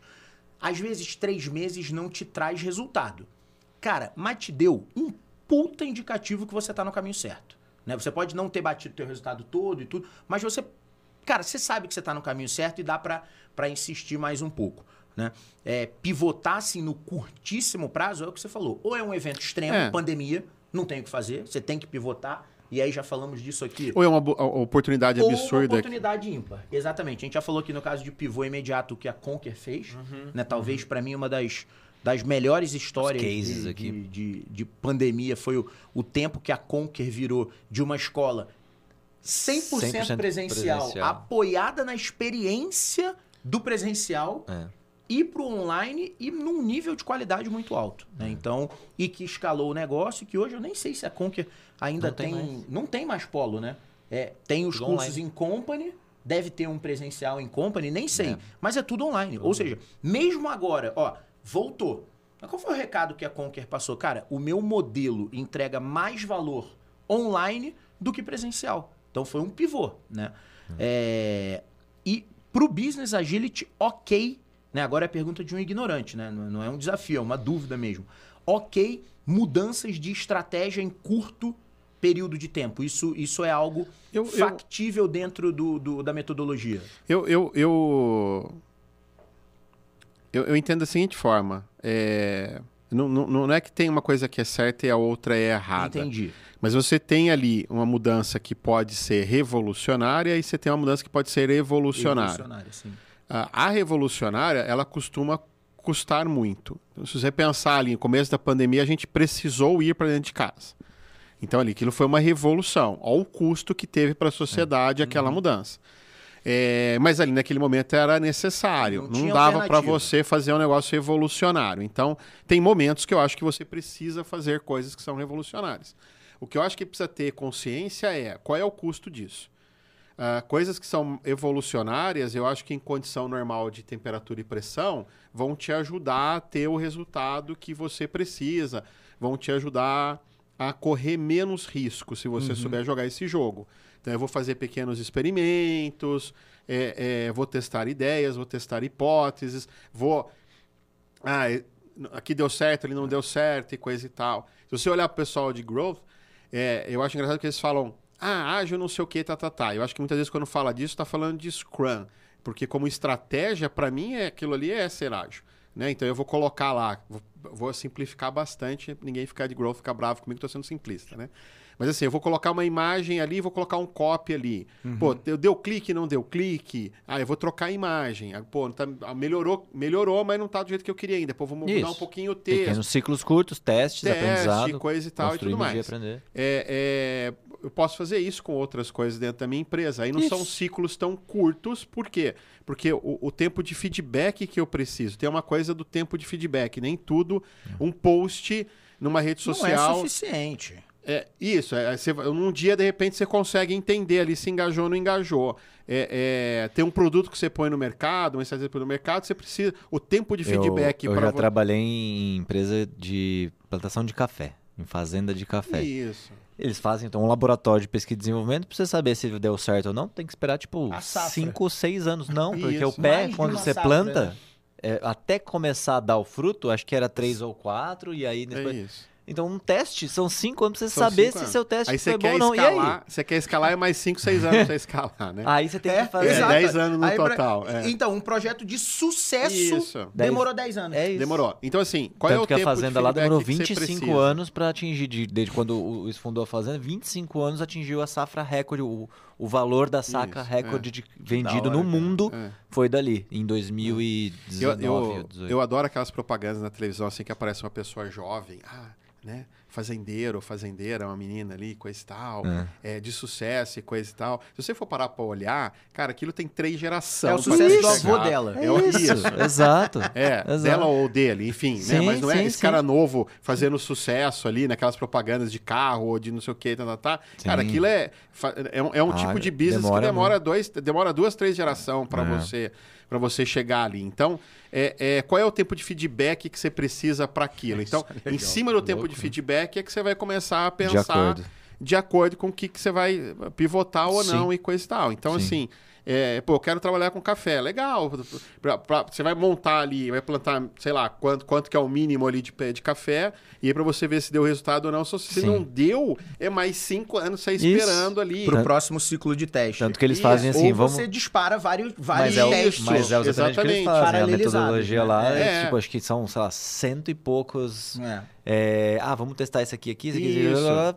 A: Às vezes três meses não te traz resultado, cara, mas te deu um puta indicativo que você está no caminho certo, né? Você pode não ter batido o teu resultado todo e tudo, mas você cara, você sabe que você está no caminho certo e dá para insistir mais um pouco. Né? É, pivotar assim no curtíssimo prazo é o que você falou. Ou é um evento extremo, é. pandemia, não tem o que fazer, você tem que pivotar. E aí já falamos disso aqui.
C: Ou é uma oportunidade
A: Ou
C: absurda. Ou
A: uma oportunidade ímpar. Exatamente. A gente já falou aqui no caso de pivô imediato que a Conquer fez. Uhum, né? Talvez uhum. para mim uma das, das melhores histórias de, de, de, de, pandemia foi o, o tempo que a Conquer virou de uma escola 100%, 100% presencial, presencial, apoiada na experiência do presencial. É ir para o online e num nível de qualidade muito alto. Né? É. Então, e que escalou o negócio, que hoje eu nem sei se a Conquer ainda não tem. tem não tem mais polo, né? É, tem os cursos em company, deve ter um presencial em company, nem sei. É. Mas é tudo online. Tudo. Ou seja, mesmo agora, ó, voltou. Mas qual foi o recado que a Conquer passou? Cara, o meu modelo entrega mais valor online do que presencial. Então foi um pivô, né? Hum. É, e para o Business Agility, ok. Né? Agora é a pergunta de um ignorante, né? Não é um desafio, é uma dúvida mesmo. Ok, mudanças de estratégia em curto período de tempo. Isso, isso é algo eu, factível eu, dentro do, do, da metodologia.
C: Eu, eu, eu, eu, eu entendo da seguinte forma. É, não, não, não é que tem uma coisa que é certa e a outra é errada.
A: Entendi.
C: Mas você tem ali uma mudança que pode ser revolucionária e você tem uma mudança que pode ser evolucionária. Evolucionária, sim. A, revolucionária, ela costuma custar muito. Então, se você pensar ali no começo da pandemia, a gente precisou ir para dentro de casa. Então ali, aquilo foi uma revolução. Olha o custo que teve para a sociedade é. aquela uhum. mudança. É, mas ali naquele momento era necessário. Não, não dava para você fazer um negócio revolucionário. Então, tem momentos que eu acho que você precisa fazer coisas que são revolucionárias. O que eu acho que precisa ter consciência é qual é o custo disso. Uh, coisas que são evolucionárias, eu acho que em condição normal de temperatura e pressão, vão te ajudar a ter o resultado que você precisa, vão te ajudar a correr menos risco se você uhum. souber jogar esse jogo. Então, eu vou fazer pequenos experimentos, é, é, vou testar ideias, vou testar hipóteses, vou. Ah, aqui deu certo, ali não deu certo e coisa e tal. Se você olhar para o pessoal de growth, é, eu acho engraçado que eles falam, ah, ágil não sei o que, tá, tá, tá. Eu acho que muitas vezes quando fala disso, está falando de Scrum. Porque como estratégia, para mim, é aquilo ali é ser ágil. Né? Então eu vou colocar lá, vou, vou simplificar bastante, ninguém ficar de growth, ficar bravo comigo, estou sendo simplista, né? Mas assim, eu vou colocar uma imagem ali, vou colocar um copy ali. Uhum. Pô, deu, deu clique, não deu clique. Ah, eu vou trocar a imagem. Ah, pô, tá, ah, melhorou, melhorou, mas não tá do jeito que eu queria ainda. Pô, vamos mudar um pouquinho o texto. Pequenos
B: ciclos curtos, testes,
C: Teste,
B: aprendizado.
C: coisa e tal e tudo mais. Aprender. É, é, eu posso fazer isso com outras coisas dentro da minha empresa. Aí não isso. são ciclos tão curtos, por quê? Porque o, o, tempo de feedback que eu preciso, tem uma coisa do tempo de feedback, nem tudo, um post numa rede social.
A: Não é suficiente.
C: É, isso, é, você, num dia, de repente, você consegue entender ali se engajou ou não engajou. É, é, tem um produto que você põe no mercado, uma estratégia no mercado, você precisa. O tempo de feedback
B: Eu, eu já trabalhei em empresa de plantação de café, em fazenda de café.
C: Isso.
B: Eles fazem então um laboratório de pesquisa e desenvolvimento para você saber se deu certo ou não. Tem que esperar tipo 5 ou 6 anos. Não, porque Isso. o pé, Mais quando você safra, planta, né? é, até começar a dar o fruto, acho que era 3 ou 4, e aí depois. É isso. Então, um teste são cinco anos pra você são saber se anos. seu teste aí foi bom ou não.
C: Escalar,
B: e aí?
C: Você quer escalar é mais cinco, seis anos pra você escalar, né?
B: Aí você tem é, que fazer.
C: É, 10 anos no aí total.
A: Pra... É. Então, um projeto de sucesso isso. demorou 10 anos.
C: É isso. Demorou. Então, assim, qual é
B: Tanto
C: é o que
B: tempo a Fazenda lá demorou 25 anos pra atingir, de, desde quando o, fundou a Fazenda, 25 anos atingiu a safra recorde, o, o valor da saca isso, recorde é. de, vendido hora, no mundo é. foi dali, em 2019. Eu,
C: eu, eu adoro aquelas propagandas na televisão assim que aparece uma pessoa jovem. Ah, né? Fazendeiro fazendeira, uma menina ali, coisa e tal, é. é. de sucesso e coisa e tal. Se você for parar para olhar, cara, aquilo tem três gerações.
A: É o sucesso do avô dela.
B: É, é isso. isso. Exato.
C: É,
B: Exato.
C: dela ou dele, enfim, né? sim, né? Mas não é sim, esse sim. cara novo fazendo sucesso ali naquelas propagandas de carro ou de não sei o que, tá, tá, tá. Cara, aquilo é, é um, é um ah, tipo de business demora que demora, dois, demora duas, três gerações para é. você para você chegar ali. Então, é, é, qual é o tempo de feedback que você precisa para aquilo? Então, é em cima do tempo louco, de né? feedback é que você vai começar a pensar de acordo, de acordo com o que, que você vai pivotar ou Sim. não e coisa e tal. Então, Sim. assim, é, pô, eu quero trabalhar com café. Legal. Pra, pra, você vai montar ali, vai plantar, sei lá, quanto, quanto que é o mínimo ali de, de café. E aí pra você ver se deu resultado ou não. Se Sim. não deu, é mais cinco anos você esperando Isso. ali.
A: Pro próximo ciclo de teste.
B: Tanto que eles fazem assim,
A: ou
B: vamos...
A: você dispara vários, vários
B: mas
A: é testes.
B: Mas é exatamente, que eles fazem. A metodologia lá, é. é. tipo, acho que são, sei lá, cento e poucos... É. É, ah, vamos testar isso aqui, aqui, isso aqui. Isso.
C: Aí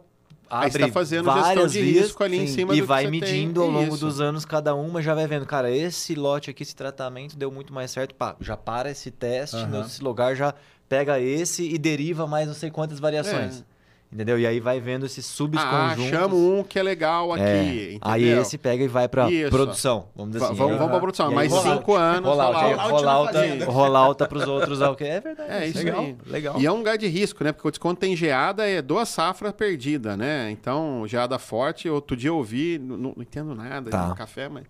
C: você está fazendo gestão de vias, risco ali sim, em cima
B: e vai medindo tem. ao longo Isso. dos anos cada uma, já vai vendo, cara, esse lote aqui, esse tratamento deu muito mais certo, pá, já para esse teste, uhum. nesse lugar já pega esse e deriva mais não sei quantas variações. É. Entendeu? E aí vai vendo esses subconjuntos.
C: Ah, chamo um que é legal aqui. É.
B: Aí esse pega e vai pra Isso. produção. Vamos dizer assim.
C: Vamos, vamos pra produção. Mais cinco anos.
B: Rollout. Rollout, rollout pros outros. É verdade.
C: É isso legal, aí. Legal. E é um lugar de risco, né? Porque quando tem geada, é duas safras perdidas, né? Então, geada forte. Outro dia eu ouvi, não, não entendo nada tá. de café, mas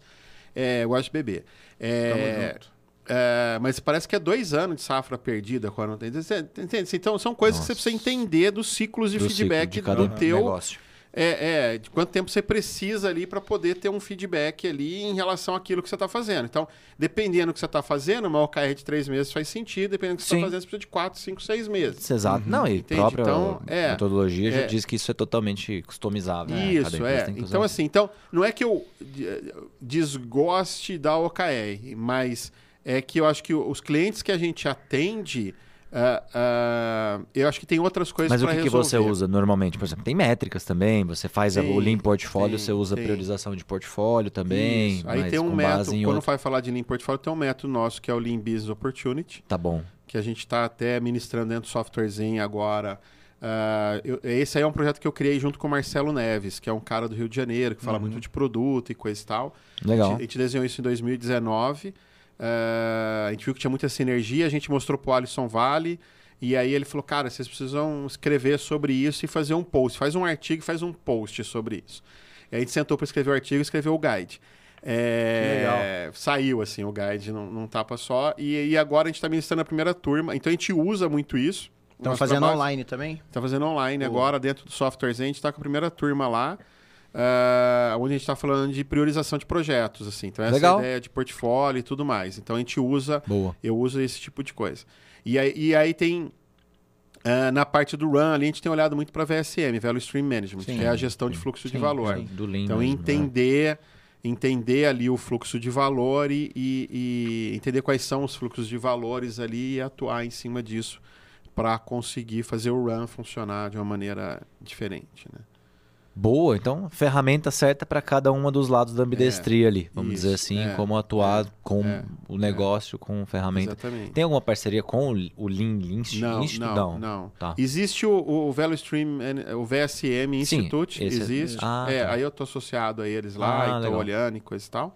C: é, eu gosto de beber. É, Tamo junto. É, mas parece que é dois anos de safra perdida quando tem. Então são coisas Nossa. que você precisa entender dos ciclos de do feedback ciclo de do teu negócio. É, é, de quanto tempo você precisa ali para poder ter um feedback ali em relação àquilo que você está fazendo. Então, dependendo do que você está fazendo, uma OKR de três meses faz sentido, dependendo do que você está fazendo, você precisa de quatro, cinco, seis meses.
B: Exato. Uhum. Não, e a própria então, é, metodologia já é, diz que isso é totalmente customizável.
C: Né? Isso, é. Então, assim, então, não é que eu desgoste da OKR, mas é que eu acho que os clientes que a gente atende. Uh, uh, eu acho que tem outras coisas
B: Mas o que, que, você usa normalmente? Por exemplo, tem métricas também. Você faz o Lean Portfólio, você usa tem. priorização de portfólio também.
C: Isso. Aí tem um método, quando outro... vai falar de Lean Portfólio, tem um método nosso que é o Lean Business Opportunity.
B: Tá bom.
C: Que a gente está até ministrando dentro do softwarezinho agora. Uh, eu, esse aí é um projeto que eu criei junto com o Marcelo Neves, que é um cara do Rio de Janeiro, que fala uhum. muito de produto e coisa e tal.
B: Legal. A gente,
C: a gente desenhou isso em 2019. Uh, a gente viu que tinha muita sinergia, a gente mostrou pro Alisson Vale. E aí ele falou, cara, vocês precisam escrever sobre isso e fazer um post. Faz um artigo e faz um post sobre isso. E a gente sentou para escrever o artigo e escreveu o guide. É, legal. Saiu, assim, o guide num, num tapa só. E, e agora a gente está ministrando a primeira turma. Então a gente usa muito isso.
A: Estão fazendo trabalho. online também?
C: Está fazendo online Pô. agora, dentro do softwares. A gente está com a primeira turma lá. Uh, onde a gente está falando de priorização de projetos, assim. Então, essa Legal. ideia de portfólio e tudo mais. Então, a gente usa... Boa. Eu uso esse tipo de coisa. E aí, e aí tem... Uh, na parte do run, ali a gente tem olhado muito para VSM, Value Stream Management, sim, que é a gestão sim, de fluxo sim, de valor. Do Lean então, mesmo, entender... Né? entender ali o fluxo de valor e, e, e, entender quais são os fluxos de valores ali e atuar em cima disso para conseguir fazer o run funcionar de uma maneira diferente. Né?
B: Boa, então ferramenta certa para cada uma dos lados da ambidestria é, ali, vamos isso, dizer assim, é, como atuar é, com é, o negócio, com ferramenta. Exatamente. Tem alguma parceria com o Lean, Lean
C: não, Institute? Não, não. não. Tá. Existe o, o Stream, o VSM Institute, Sim, é existe. Ah, é, tá. Aí eu tô associado a eles lá, ah, e tô olhando e coisa e tal.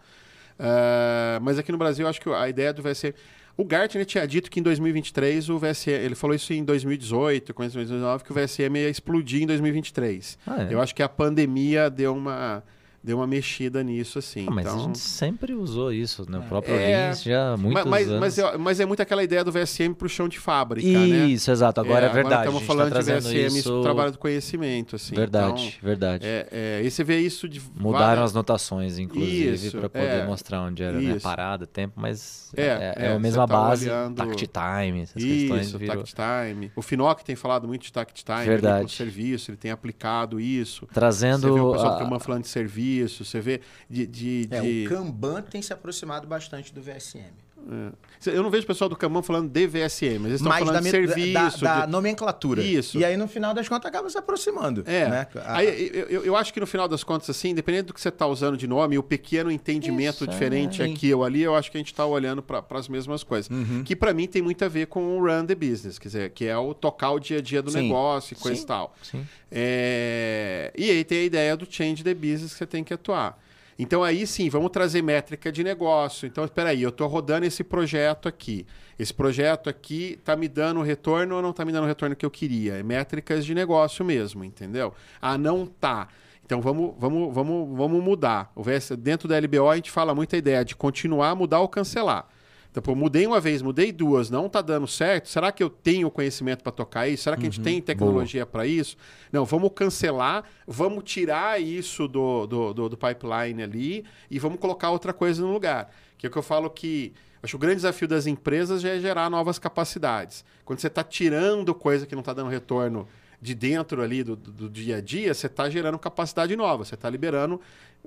C: Uh, mas aqui no Brasil, acho que a ideia do VSM... O Gartner tinha dito que em 2023 o VSM, ele falou isso em 2018, com 2019, que o VSM ia explodir em 2023. Ah, é? Eu acho que a pandemia deu uma deu uma mexida nisso, assim.
B: Ah, mas
C: então...
B: a gente sempre usou isso, né? O próprio é... Lins já há muitos
C: mas,
B: anos.
C: Mas é, mas é muito aquela ideia do VSM para o chão de fábrica,
B: isso,
C: né?
B: Isso, exato. Agora é, é verdade.
C: Agora estamos falando tá de VSM, isso... trabalho do conhecimento, assim.
B: Verdade, então, verdade.
C: É, é, e você vê isso de...
B: Mudaram várias... as notações, inclusive, para poder é. mostrar onde era né? parada, tempo, mas é, é, a mesma tá base, olhando... tact time, essas isso, questões. Isso,
C: virou... tact time. O Finoc tem falado muito de tact time, verdade. Ele, serviço, ele tem aplicado isso.
B: Trazendo...
C: Você vê o pessoal a... falando de serviço, você vê de, de,
A: é, de... o Kanban tem se aproximado bastante do VSM.
C: É. Eu não vejo o pessoal do Kanban falando de VSM, mas eles estão falando de serviço.
A: Da,
C: da
A: de... nomenclatura.
C: Isso.
A: E aí, no final das contas, acaba se aproximando.
C: É.
A: Né?
C: Aí, eu, eu acho que no final das contas, assim, independente do que você está usando de nome, o pequeno entendimento Isso, diferente é. aqui ou ali, eu acho que a gente está olhando para as mesmas coisas. Uhum. Que para mim tem muito a ver com o run the business, quer dizer, que é o tocar o dia a dia do Sim. negócio e coisa Sim. e tal. Sim. É... E aí tem a ideia do change the business que você tem que atuar. Então aí sim, vamos trazer métrica de negócio. Então, espera aí, eu estou rodando esse projeto aqui. Esse projeto aqui está me dando retorno ou não está me dando o retorno que eu queria? É métricas de negócio mesmo, entendeu? Ah, não tá. Então vamos, vamos, vamos, vamos mudar. Dentro da LBO a gente fala muita ideia de continuar, mudar ou cancelar. Então, pô, mudei uma vez, mudei duas, não está dando certo. Será que eu tenho conhecimento para tocar isso? Será que uhum, a gente uhum. tem tecnologia para isso? Não, vamos cancelar, vamos tirar isso do, do, do, do, pipeline ali e vamos colocar outra coisa no lugar. Que é o que eu falo que. Acho que o grande desafio das empresas já é gerar novas capacidades. Quando você está tirando coisa que não está dando retorno de dentro ali do, do, dia a dia, você está gerando capacidade nova, você está liberando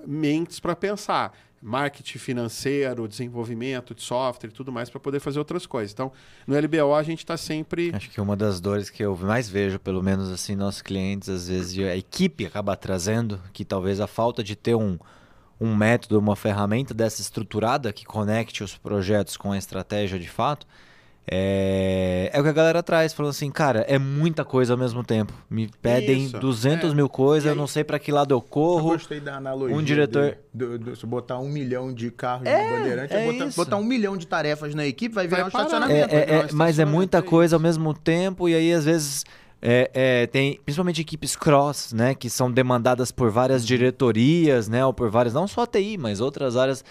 C: mentes para pensar marketing financeiro, desenvolvimento de software e tudo mais para poder fazer outras coisas. Então, no LBO a gente está sempre.
B: Acho que uma das dores que eu mais vejo, pelo menos assim, nossos clientes, às vezes a equipe acaba trazendo, que talvez a falta de ter um, um método, uma ferramenta dessa estruturada que conecte os projetos com a estratégia de fato é, é o que a galera traz, falando assim, cara, é muita coisa ao mesmo tempo. Me pedem Isso, 200 é. mil coisas, aí, eu não sei para que lado eu corro. Eu
A: gostei da analogia.
B: Um diretor.
A: De, de, de, botar um milhão de carros é, no bandeirante, é botar, botar, um milhão de tarefas na equipe, vai virar vai um estacionamento.
B: É, é, mas é muita coisa ao mesmo tempo, e aí às vezes. É, é, tem principalmente equipes cross, né, que são demandadas por várias uhum. diretorias, né, ou por várias, não só TI, mas outras áreas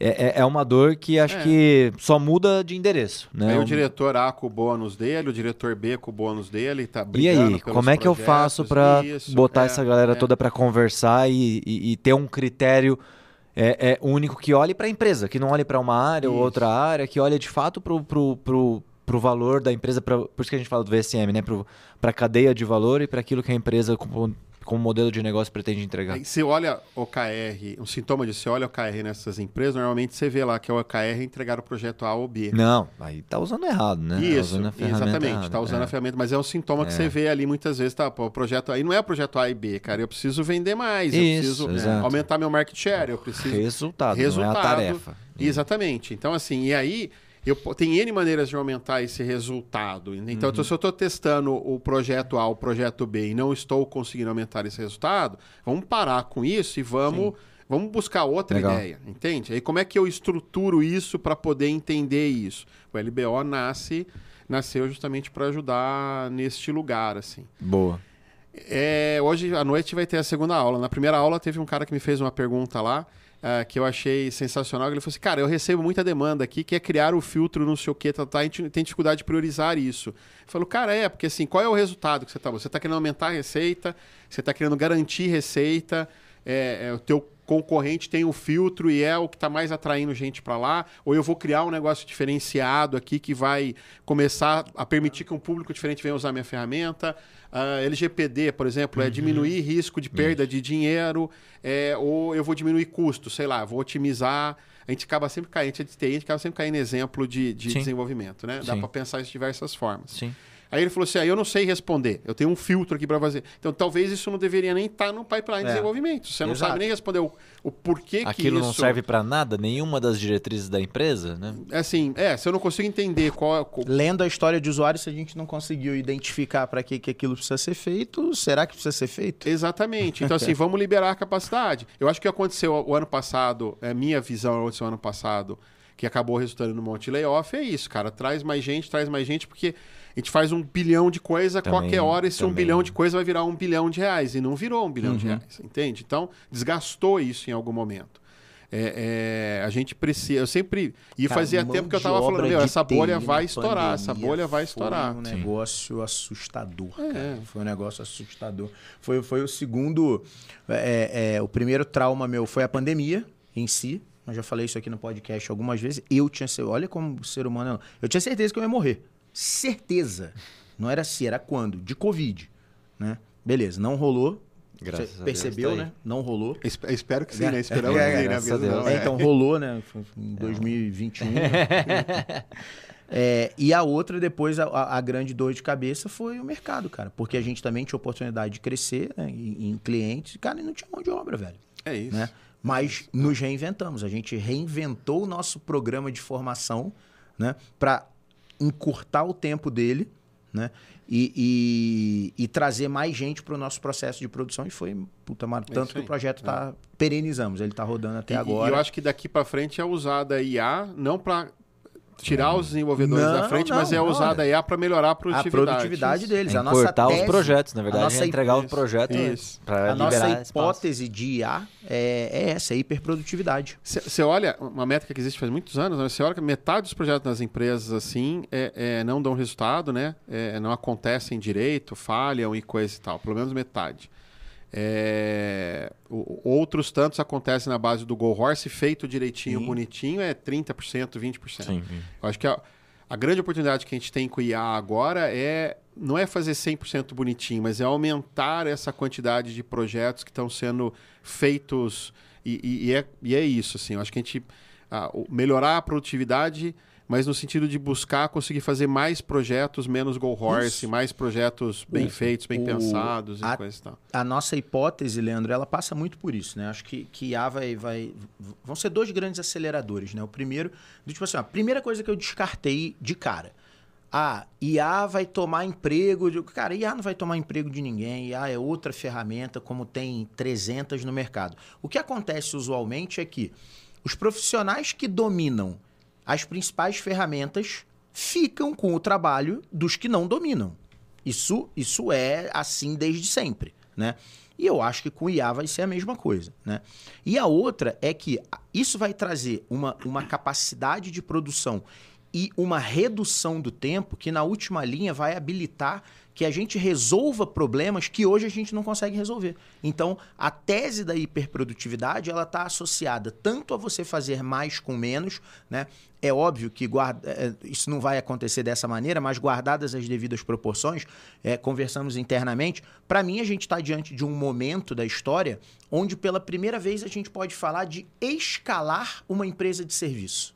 B: é, é, é uma dor que acho é. que só muda de endereço. Né?
C: Aí o diretor A com o bônus dele, o diretor B com o bônus dele, tá brigando
B: E aí, como é que eu faço para botar é, essa galera é. toda para conversar e, e, e, ter um critério é, é único que olhe para a empresa, que não olhe para uma área isso. ou outra área, que olhe de fato para pro, pro, pro valor da empresa, pra, por isso que a gente fala do VSM, né? para a cadeia de valor e para aquilo que a empresa como modelo de negócio pretende entregar?
C: Aí, você olha o OKR, um sintoma de você olha o OKR nessas empresas, normalmente você vê lá que é o OKR entregar o projeto A ou B.
B: Não, aí tá usando errado, né?
C: Tá Isso, tá exatamente, tá usando é. a ferramenta, mas é um sintoma que é. você vê ali muitas vezes, tá? Pô, o projeto aí não é o projeto A e B, cara, eu preciso vender mais, Isso, eu preciso aumentar meu market share, eu preciso...
B: Resultado, resultado não é a tarefa.
C: Exatamente, então assim, e aí eu, tem N maneiras de aumentar esse resultado. Então, uhum. se eu estou testando o projeto A, o projeto B e não estou conseguindo aumentar esse resultado, vamos parar com isso e vamos, vamos buscar outra Legal. ideia, entende? Aí como é que eu estruturo isso para poder entender isso? O LBO nasce, nasceu justamente para ajudar neste lugar, assim.
B: Boa.
C: É, hoje à noite vai ter a segunda aula. Na primeira aula teve um cara que me fez uma pergunta lá. Uh, que eu achei sensacional. Ele falou assim: Cara, eu recebo muita demanda aqui, que é criar o filtro, não sei o que, tá, tá, a gente tem dificuldade de priorizar isso. Eu falo, cara, é, porque assim, qual é o resultado que você está? Você está querendo aumentar a receita, você está querendo garantir receita, é, é, o teu concorrente tem o filtro e é o que está mais atraindo gente para lá, ou eu vou criar um negócio diferenciado aqui que vai começar a permitir que um público diferente venha usar minha ferramenta. Uh, LGPD, por exemplo, é uhum. é diminuir risco de perda de dinheiro, é, ou eu vou diminuir custo, sei lá, vou otimizar. A gente acaba sempre caindo, a gente, a gente acaba sempre caindo em exemplo de, de desenvolvimento, né? Dá para pensar isso de diversas formas.
B: Sim.
C: Aí ele falou assim: ah, eu não sei responder, eu tenho um filtro aqui para fazer. Então talvez isso não deveria nem estar tá no pipeline de é. desenvolvimento. Você não Exato. sabe nem responder o, o porquê
B: Aquilo
C: que isso.
B: Aquilo não serve para nada, nenhuma das diretrizes da empresa, né?
C: É assim, é, se eu não consigo entender qual é.
A: Lendo a história de usuário, se a gente não conseguiu identificar para que, que aquilo precisa ser feito, será que precisa ser feito?
C: Exatamente. Então, assim, vamos liberar a capacidade. Eu acho que aconteceu o ano passado, é minha visão aconteceu o ano passado, que acabou resultando no monte de layoff, é isso, cara. Traz mais gente, traz mais gente, porque a gente faz um bilhão de coisa, também, qualquer hora esse também. um bilhão de coisa vai virar um bilhão de reais. E não virou um bilhão uhum. de reais, entende? Então, desgastou isso em algum momento. É, é, a gente precisa. Eu sempre. E Cara, fazia tempo que eu estava falando, meu, essa bolha vai estourar, essa bolha vai estourar.
A: Foi um negócio Sim. assustador. É. Foi um negócio assustador. Foi, foi o segundo. É, é, o primeiro trauma meu foi a pandemia em si. Eu já falei isso aqui no podcast algumas vezes. Eu tinha. Olha como ser humano. Eu tinha certeza que eu ia morrer certeza. Não era se, era quando? De Covid. Né? Beleza, não rolou. Graças Você percebeu, Deus, tá né? Não rolou.
C: espero que sim, né? Esperamos é,
A: é, sim, né? É, então rolou, né? Em 2021. é, e a outra, depois, a, a, grande dor de cabeça foi o mercado, cara. Porque a gente também tinha oportunidade de crescer né, em, em clientes. Cara, e não tinha mão de obra, velho.
C: É isso.
A: Né? Mas nos reinventamos. A gente reinventou o nosso programa de formação né, para encurtar o tempo dele, né? E, e, e trazer mais gente para o nosso processo de produção. E foi, puta, mar... É tanto que o projeto está. É. Perenizamos, ele está rodando até
C: e,
A: agora.
C: E eu acho que daqui para frente é usada a IA, não para tirar os desenvolvedores não, da frente, não, mas é usada IA para melhorar a produtividade.
A: A produtividade deles.
B: É
A: a nossa
B: tese, os projetos, na verdade, a nossa é entregar o projeto
A: para A nossa hipótese espaço. de IA é, é essa, é hiperprodutividade.
C: Você olha, uma métrica que existe faz muitos anos, você olha que metade dos projetos nas empresas assim é, é não dão resultado, né? É, não acontecem direito, falham e coisa e tal. Pelo menos metade. É, outros tantos acontecem na base do Go Horse, feito direitinho, Sim. bonitinho, é 30%, 20%. Sim. Eu acho que a, a, grande oportunidade que a gente tem com o IA agora é não é fazer 100% bonitinho, mas é aumentar essa quantidade de projetos que estão sendo feitos. E, e, e, é, e é isso, assim. Eu acho que a gente melhorar a produtividade mas no sentido de buscar conseguir fazer mais projetos menos go horse, Isso. mais projetos bem o, feitos, bem o, pensados
A: a,
C: e coisa e tal.
A: A nossa hipótese, Leandro, ela passa muito por isso, né? Acho que, que IA vai, vai... Vão ser dois grandes aceleradores, né? O primeiro, tipo assim, a primeira coisa que eu descartei de cara. Ah, IA vai tomar emprego. De... Cara, IA não vai tomar emprego de ninguém. IA é outra ferramenta, como tem 300 no mercado. O que acontece usualmente é que os profissionais que dominam as principais ferramentas ficam com o trabalho dos que não dominam. Isso, isso é assim desde sempre, né? E eu acho que com IA vai ser a mesma coisa, né? E a outra é que isso vai trazer uma, uma capacidade de produção e uma redução do tempo que na última linha vai habilitar que a gente resolva problemas que hoje a gente não consegue resolver. Então, a tese da hiperprodutividade ela está associada tanto a você fazer mais com menos, né? É óbvio que guarda, é, isso não vai acontecer dessa maneira, mas guardadas as devidas proporções, é, conversamos internamente. Para mim, a gente está diante de um momento da história onde, pela primeira vez, a gente pode falar de escalar uma empresa de serviço.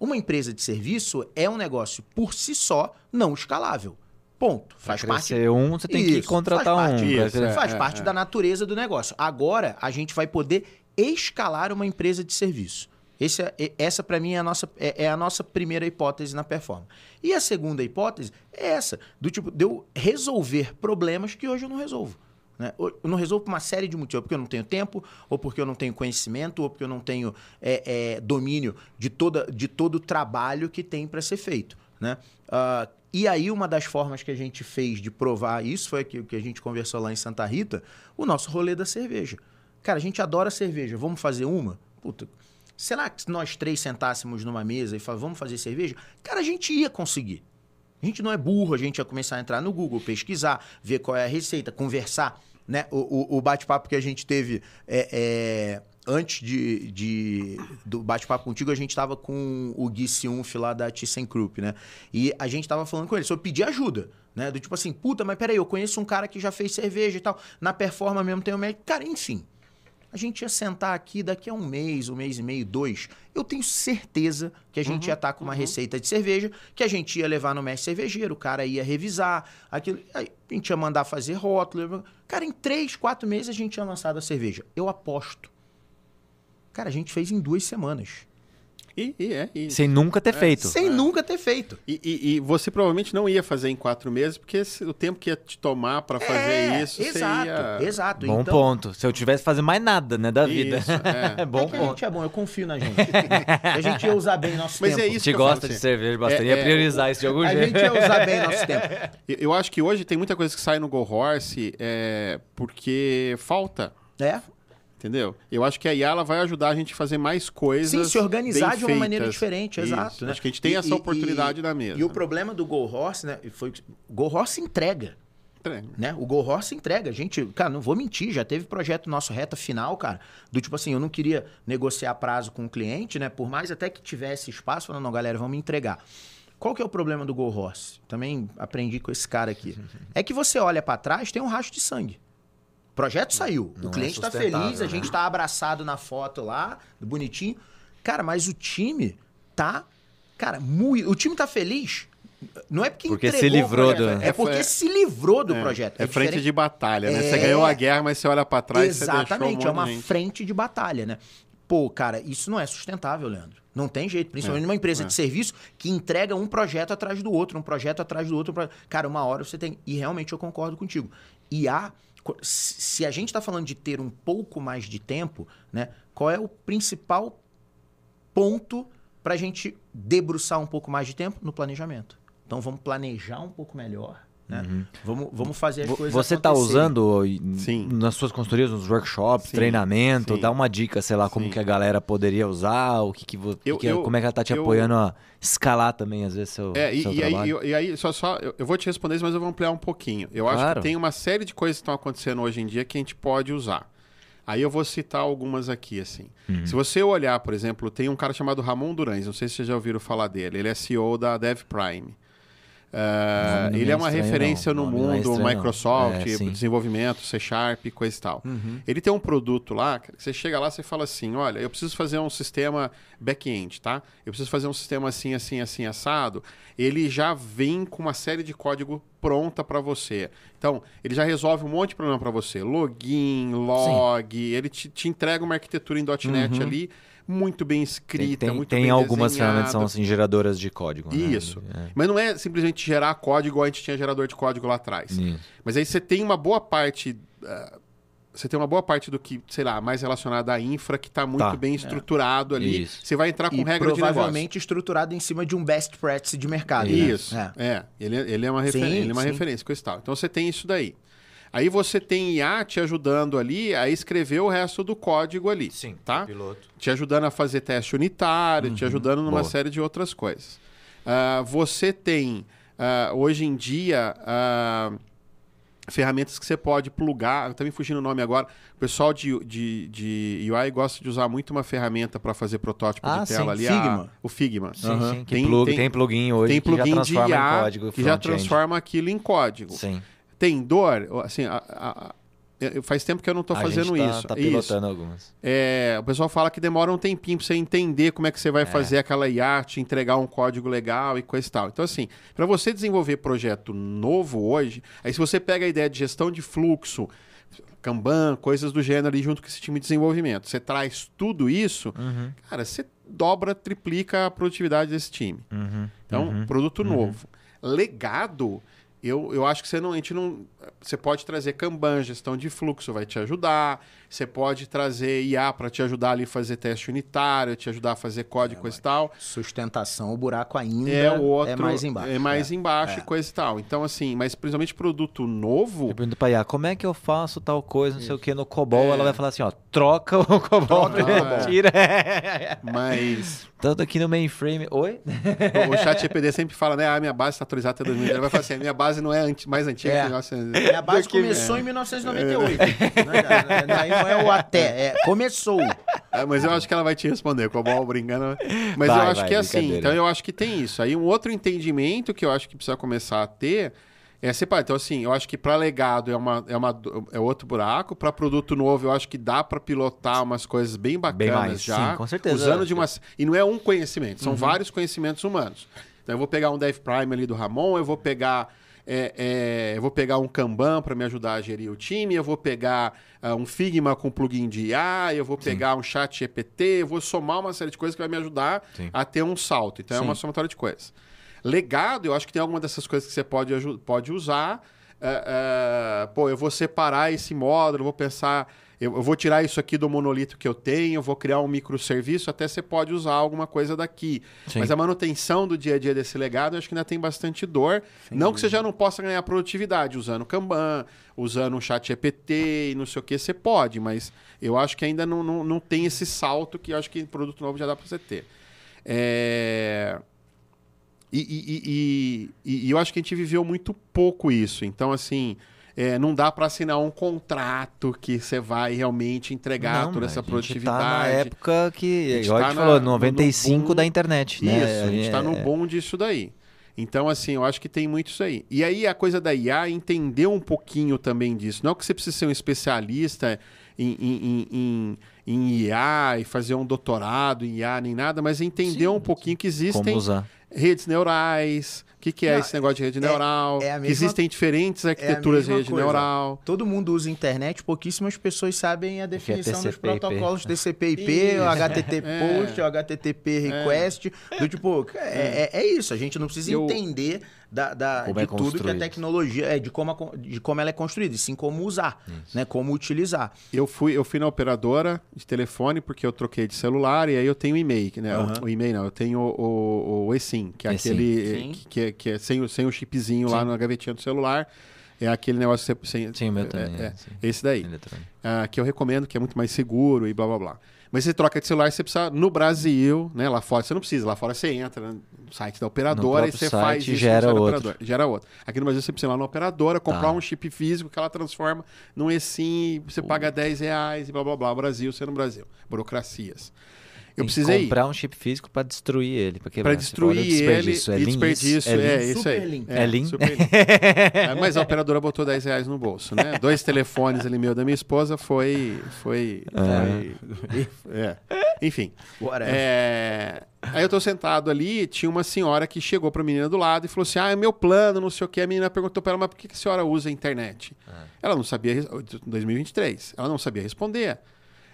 A: Uma empresa de serviço é um negócio por si só não escalável. Ponto.
B: Faz parte. um, você tem isso, que contratar
A: faz
B: parte,
A: um. Isso, é, faz é, parte é. da natureza do negócio. Agora, a gente vai poder escalar uma empresa de serviço. Esse, é, essa, para mim, é a, nossa, é, é, a nossa primeira hipótese na performance. E a segunda hipótese é essa, do tipo, de eu resolver problemas que hoje eu não resolvo. Né? Eu não resolvo por uma série de motivos, porque eu não tenho tempo, ou porque eu não tenho conhecimento, ou porque eu não tenho é, é, domínio de, toda, de todo o trabalho que tem para ser feito. Né? Uh, E aí, uma das formas que a gente fez de provar isso foi aquilo que a gente conversou lá em Santa Rita, o nosso rolê da cerveja. Cara, a gente adora cerveja, vamos fazer uma? Puta, será que nós três sentássemos numa mesa e falar, vamos fazer cerveja? Cara, a gente ia conseguir. A gente não é burro, a gente ia começar a entrar no Google, pesquisar, ver qual é a receita, conversar. Né? O, o, o bate-papo que a gente teve é, é, antes de, de do bate-papo contigo, a gente estava com o Gui Siunf lá da ThyssenKrupp, né? E a gente estava falando com ele sobre pedir ajuda, né? Do tipo assim, puta, mas peraí, eu conheço um cara que já fez cerveja e tal. Na performance mesmo tem um médico. Cara, enfim. A gente ia sentar aqui daqui a um mês, um mês e meio, dois. Eu tenho certeza que a gente uhum, ia estar tá com uma uhum. receita de cerveja, que a gente ia levar no mestre cervejeiro, o cara ia revisar, aquilo, a gente ia mandar fazer rótulo. Cara, em três, quatro meses a gente tinha lançado a cerveja. Eu aposto Cara, a gente fez em duas semanas.
B: E, e é, e... Sem nunca ter é, feito.
A: Sem é. nunca ter feito.
C: E, e, você provavelmente não ia fazer em quatro meses, porque o tempo que ia te tomar para fazer é, isso,
A: exato,
C: ia...
A: Exato,
B: Bom então... ponto. Se eu tivesse fazer mais nada, né, da vida. Isso,
A: é. bom ponto. A gente é bom, eu confio na gente. a gente ia usar bem nosso
B: Mas
A: tempo.
B: É isso a gente gosta de cerveja bastante, ia é, priorizar isso de algum
A: a
B: jeito.
A: A gente ia usar bem nosso tempo.
C: Eu acho que hoje tem muita coisa que sai no Go Horse porque falta.
A: É?
C: Entendeu? Eu acho que a IA vai ajudar a gente a fazer mais coisas. Sim,
A: se organizar de uma maneira diferente, Isso. exato. Né?
C: Acho que a gente tem e, essa oportunidade
A: e,
C: na mesa.
A: E o problema do Go Horse, né? Foi o Go Horse entrega. Entrega. Né? O Go Horse entrega. A gente, cara, não vou mentir, já teve projeto nosso reta final, cara, do tipo assim, eu não queria negociar prazo com o cliente, né? Por mais até que tivesse espaço, falando, não, galera, vamos me entregar. Qual que é o problema do Go Horse? Também aprendi com esse cara aqui. É que você olha para trás, tem um rastro de sangue. O projeto saiu. Não o cliente está é feliz, a gente está abraçado na foto lá, bonitinho. Cara, mas o time tá. Cara, muito, o time tá feliz. Não é porque,
B: porque se livrou
A: do... É porque é, se livrou do é, projeto.
C: É, é frente de batalha, né? Você ganhou a guerra, mas você olha para trás
A: Exatamente,
C: um
A: é uma frente de batalha, né? Pô, cara, isso não é sustentável, Leandro. Não tem jeito, principalmente é, numa empresa é. de serviço que entrega um projeto atrás do outro, um projeto atrás do outro. Cara, uma hora você tem. E realmente eu concordo contigo. E há se a gente está falando de ter um pouco mais de tempo, né, qual é o principal ponto para a gente debruçar um pouco mais de tempo? No planejamento. Então vamos planejar um pouco melhor né? Uhum. Vamos, vamos fazer as coisas
B: Você está usando Sim. nas suas consultorias, nos workshops, Sim. treinamento? Sim. Dá uma dica, sei lá, como Sim. que a galera poderia usar, o que, que, eu, que eu, como é que ela está te eu, apoiando a escalar também, às vezes, seu,
C: é,
B: seu
C: e,
B: trabalho.
C: Aí, e aí, só, só eu, vou te responder isso, mas eu vou ampliar um pouquinho. Eu claro. acho que tem uma série de coisas que estão acontecendo hoje em dia que a gente pode usar. Aí eu vou citar algumas aqui, assim. Uhum. Se você olhar, por exemplo, tem um cara chamado Ramon Durães, não sei se vocês já ouviram falar dele. Ele é CEO da Dev Prime. Uh, ele é uma referência não. no mundo, estranho, Microsoft, é, desenvolvimento, C Sharp, coisa e tal. Uhum. Ele tem um produto lá, que você chega lá e fala assim: olha, eu preciso fazer um sistema back-end, tá? Eu preciso fazer um sistema assim, assim, assim, assado. Ele já vem com uma série de código pronta para você. Então, ele já resolve um monte de problema para você. Login, log, Sim. ele te, te, entrega uma arquitetura em .NET uhum. ali muito bem escrita,
B: tem,
C: muito
B: tem
C: bem
B: algumas ferramentas que são assim, geradoras de código.
C: Né? Isso. É. Mas não é simplesmente gerar código igual a gente tinha gerador de código lá atrás. Isso. Mas aí você tem uma boa parte. Uh, você tem uma boa parte do que, sei lá, mais relacionado à infra que está muito tá. bem estruturado é. ali. Isso. Você vai entrar com e regra de negócio.
A: provavelmente estruturado em cima de um best practice de mercado.
C: Né? Isso. Né? É. é. Ele, ele é uma, refer... sim, ele é uma referência com isso tal. Então você tem isso daí. Aí você tem IA te ajudando ali a escrever o resto do código ali.
B: Sim,
C: tá?
B: piloto.
C: Te ajudando a fazer teste unitário, uhum, te ajudando numa boa. série de outras coisas. Uh, você tem, uh, hoje em dia, uh, ferramentas que você pode plugar. Tá me fugindo o nome agora. O pessoal de, de, de UI gosta de usar muito uma ferramenta para fazer protótipo ah, de tela sim. ali.
A: Figma. A,
C: o Figma.
B: Sim, uhum. sim. Tem, plug, tem, tem, plugin hoje
C: tem plugin
B: que já transforma
C: de IA
B: em código.
C: Que já transforma aquilo em código.
B: Sim
C: tem dor, assim, a, a, a, faz tempo que eu não estou fazendo
B: tá,
C: isso.
B: Tá pilotando
C: isso.
B: algumas.
C: É, o pessoal fala que demora um tempinho para você entender como é que você vai é. fazer aquela iate, entregar um código legal e coisa e tal. Então, assim, para você desenvolver projeto novo hoje, aí se você pega a ideia de gestão de fluxo, Kanban, coisas do gênero ali junto com esse time de desenvolvimento, você traz tudo isso, uhum. cara, você dobra, triplica a produtividade desse time. Uhum. Então, uhum. produto uhum. novo. Legado eu, eu acho que você não, a gente não. Você pode trazer Kanban, gestão de fluxo, vai te ajudar. Você pode trazer IA para te ajudar ali a fazer teste unitário, te ajudar a fazer código é, e tal.
A: Sustentação, o buraco ainda é, o outro, é mais embaixo.
C: É mais é. embaixo e é. coisa e tal. Então, assim, mas principalmente produto novo.
B: Eu pergunto pra IA, como é que eu faço tal coisa, não Isso. sei o que, no COBOL, ela é. vai falar assim, ó, troca o COBOL, troca, tira.
C: Mas.
B: Tanto aqui no mainframe. Oi?
C: O chat EPD sempre fala, né? Ah, minha base está atualizada até 2000. Ele vai falar assim: minha base não é mais antiga é. que 1900.
A: Minha base começou é. em 1998. É. Não é o até, é começou.
C: É, mas eu acho que ela vai te responder, com a bola brincando. Mas vai, eu acho vai, que é assim. Então eu acho que tem isso. Aí um outro entendimento que eu acho que precisa começar a ter é separar. Então, assim, eu acho que para legado é, uma, é, uma, é outro buraco. Para produto novo, eu acho que dá para pilotar umas coisas bem bacanas bem mais, já.
B: Sim, com certeza.
C: Usando de umas. E não é um conhecimento, são uhum. vários conhecimentos humanos. Então, eu vou pegar um Dev Prime ali do Ramon, eu vou pegar. É, é, eu vou pegar um Kanban para me ajudar a gerir o time, eu vou pegar uh, um Figma com plugin de IA, eu vou pegar Sim. um chat GPT, eu vou somar uma série de coisas que vai me ajudar Sim. a ter um salto. Então Sim. é uma somatória de coisas. Legado, eu acho que tem alguma dessas coisas que você pode, pode usar. É, é, pô, eu vou separar esse módulo, vou pensar, eu, eu, vou tirar isso aqui do monolito que eu tenho, eu vou criar um microserviço, até você pode usar alguma coisa daqui. Sim. Mas a manutenção do dia a dia desse legado, eu acho que ainda tem bastante dor. Sim. Não que você já não possa ganhar produtividade usando Kanban, usando um chat EPT e não sei o que, você pode, mas eu acho que ainda não, não, não tem esse salto que eu acho que produto novo já dá para você ter. É... E, e, e, e, eu acho que a gente viveu muito pouco isso. Então, assim, é, não dá para assinar um contrato que você vai realmente entregar não, toda essa produtividade. A gente tá
B: na época que, igual a gente tá falou, 95 boom, da internet, né?
C: Isso, a gente está é... no bom disso daí. Então, assim, eu acho que tem muito isso aí. E aí, a coisa da IA entender um pouquinho também disso. Não que você precise ser um especialista em, em, em, em IA e fazer um doutorado em IA nem nada, mas entender Sim, um pouquinho que existem redes neurais. O que, que é Não, esse negócio de rede é, neural? É mesma, existem diferentes é arquiteturas é de rede coisa. neural.
A: Todo mundo usa internet, pouquíssimas pessoas sabem a definição dos protocolos TCP/IP, o HTTP post, o HTTP request, do tipo, é, é, isso. A gente não precisa Eu... entender da, da de é tudo que a tecnologia é de como, a, de como ela é construída, e sim como usar, Isso. né? Como utilizar.
C: Eu fui, eu fui na operadora de telefone porque eu troquei de celular e aí eu tenho e-mail, né? Uhum. O, o, e-mail não, eu tenho o, o, o eSIM, que é eSIM. aquele que, que, é, que é sem, sem o chipzinho sim. lá na gavetinha do celular. É aquele negócio sem.
B: Sim, o meu também.
C: É, é, esse daí. Ah, que eu recomendo, que é muito mais seguro e blá blá blá. Mas você troca de celular, você precisa, no Brasil, né? Lá fora você não precisa, lá fora você entra no site da operadora e você faz
B: isso gera outro.
C: Gera outro. Aqui no Brasil você precisa ir lá na operadora, comprar tá. um chip físico que ela transforma num eSIM, você paga 10 reais e blá blá blá. Brasil, você no Brasil. Burocracias. Eu precisei
B: comprar um chip físico para destruir ele, porque
C: para destruir ele
B: é
C: e desperdício, é, é isso aí.
B: É, é lean.
C: é, mas a operadora botou 10 reais no bolso, né? Dois telefones ali meu da minha esposa foi foi, foi é. enfim. É, aí eu tô sentado ali, tinha uma senhora que chegou para a menina do lado e falou assim: "Ah, é meu plano, não sei o que". A menina perguntou para ela: "Mas por que a senhora usa a internet?". Ah. Ela não sabia, 2023, ela não sabia responder.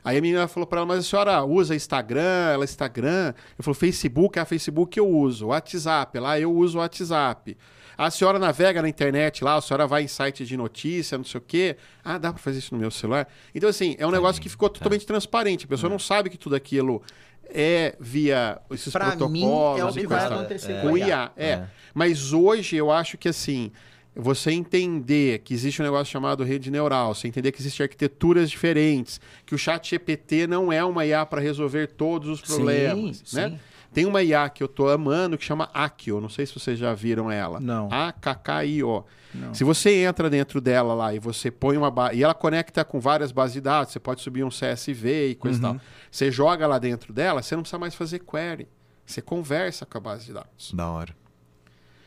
C: Aí a menina falou para ela, mas a senhora usa Instagram? Ela, Instagram? Eu falei, Facebook? Ah, Facebook eu uso. WhatsApp? Lá eu uso WhatsApp. A senhora navega na internet lá, a senhora vai em site de notícia, não sei o quê. Ah, dá para fazer isso no meu celular? Então, assim, é um negócio que ficou totalmente tá. transparente. A pessoa não sabe que tudo aquilo é via esses pra protocolos. Mim é
A: o que vai acontecer é,
C: com o IA. É. é. Mas hoje eu acho que, assim, você entender que existe um negócio chamado rede neural, você entender que existem arquiteturas diferentes, que o chat GPT não é uma IA para resolver todos os problemas, sim, né? Sim. Tem uma IA que eu estou amando que chama Akio, não sei se vocês já viram ela.
A: Não.
C: A-K-K-I-O. Se você entra dentro dela lá e você põe uma base. E ela conecta com várias bases de dados, você pode subir um CSV e coisa uhum. e tal. Você joga lá dentro dela, você não precisa mais fazer query. Você conversa com a base de dados.
B: Da hora.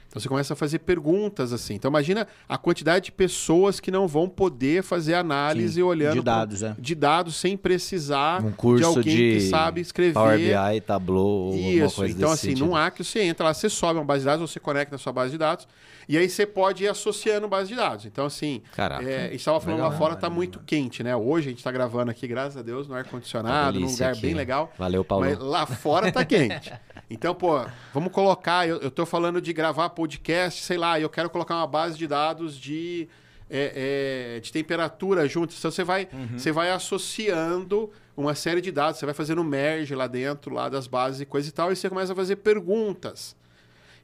C: Então você começa a fazer perguntas assim. Então imagina a quantidade de pessoas que não vão poder fazer análise Sim, olhando
A: de dados, é.
C: de dados sem precisar
B: um curso
C: de alguém
B: de
C: que sabe escrever.
B: Power BI, Tableau,
C: Isso.
B: Coisa
C: então assim,
B: sentido.
C: num Acro você entra lá, você sobe uma base de dados, você conecta a sua base de dados e aí você pode ir associando base de dados. Então assim,
B: Caraca,
C: é, estava falando legal, lá fora está muito quente, né? Hoje a gente está gravando aqui, graças a Deus, no ar condicionado, num lugar
B: aqui.
C: bem legal.
B: Valeu, Paulo.
C: Mas lá fora está quente. Então, pô, vamos colocar. Eu, eu tô falando de gravar podcast, sei lá, eu quero colocar uma base de dados de, é, é, de temperatura junto. Então você vai, uhum. você vai associando uma série de dados, você vai fazendo merge lá dentro, lá das bases e coisa e tal, e você começa a fazer perguntas.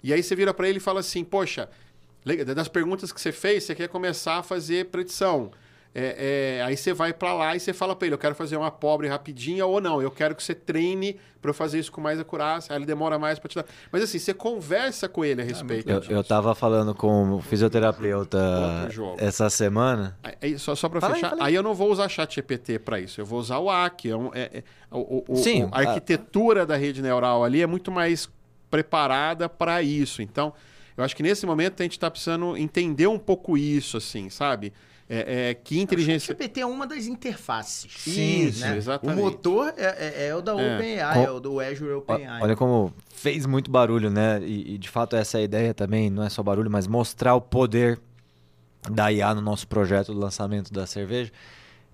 C: E aí você vira para ele e fala assim, poxa, das perguntas que você fez, você quer começar a fazer predição. É, é, aí você vai para lá e você fala para ele, eu quero fazer uma pobre rapidinha ou não, eu quero que você treine para eu fazer isso com mais acurácia, aí ele demora mais para te dar. Mas assim, você conversa com ele a respeito.
B: Eu, eu tava falando com o fisioterapeuta essa semana.
C: Aí, só só para fechar, aí, aí, eu não vou usar chat GPT para isso, eu vou usar o AC. É, um, é, é o, o, Sim, a arquitetura a... da rede neural ali é muito mais preparada para isso. Então, eu acho que nesse momento a gente está precisando entender um pouco isso, assim, sabe? É, é, que inteligência.
A: O GPT é uma das interfaces.
C: Sim, Isso, né? exatamente.
A: O motor é, é, é o da é. OpenAI, é. o do Azure OpenAI.
B: Olha como fez muito barulho, né? E, e, de fato essa é a ideia também, não é só barulho, mas mostrar o poder da IA no nosso projeto do lançamento da cerveja.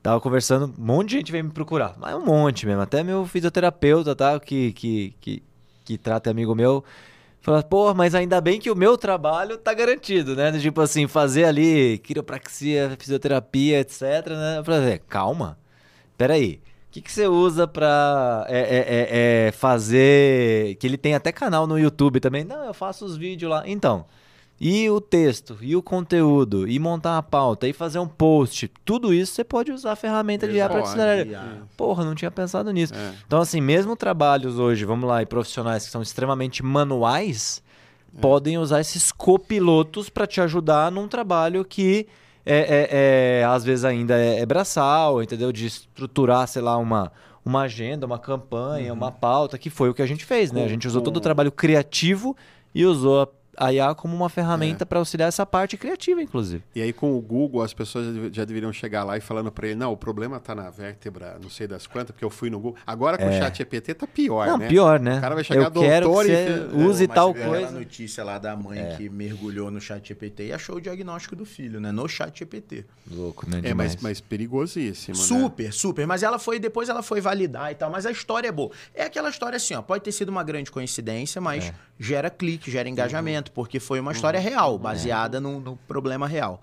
B: Tava conversando, um monte de gente veio me procurar, mas um monte mesmo. Até meu fisioterapeuta, tá? Que, que, que, que trata amigo meu Fala, pô, mas ainda bem que o meu trabalho tá garantido, né? Tipo assim, fazer ali quiropraxia, fisioterapia, etc, né? Eu falei, calma, peraí. O que, que você usa pra é, é, é, é, fazer... Que ele tem até canal no YouTube também. Não, eu faço os vídeos lá. Então, e o texto, e o conteúdo, e montar uma pauta, e fazer um post, tudo isso você pode usar a ferramenta de IA para acelerar. Porra, não tinha pensado nisso. É. Então, assim, mesmo trabalhos hoje, vamos lá, e profissionais que são extremamente manuais, é. podem usar esses copilotos para te ajudar num trabalho que é, é, é às vezes ainda é, é, braçal, entendeu? De estruturar, sei lá, uma, uma agenda, uma campanha, uhum. uma pauta, que foi o que a gente fez, né? A gente usou todo o trabalho criativo e usou a a IA como uma ferramenta é. para auxiliar essa parte criativa, inclusive.
C: E aí com o Google, as pessoas já deveriam chegar lá e falando para ele, não, o problema está na vértebra, não sei das quantas, porque eu fui no Google. Agora com é. o chat EPT tá pior,
B: não,
C: né?
B: pior, né?
C: O cara vai chegar
B: eu doutor que e... use tal coisa.
A: a notícia lá da mãe é. que mergulhou no chat EPT e achou o diagnóstico do filho, né? No chat EPT.
B: Louco, né?
C: É, mas, mas perigosíssimo,
A: né? Super, né? super. Mas ela foi, depois ela foi validar e tal, mas a história é boa. É aquela história assim, ó, pode ter sido uma grande coincidência, mas é. gera clique, gera engajamento, uhum. Porque foi uma história real, baseada no, no problema real.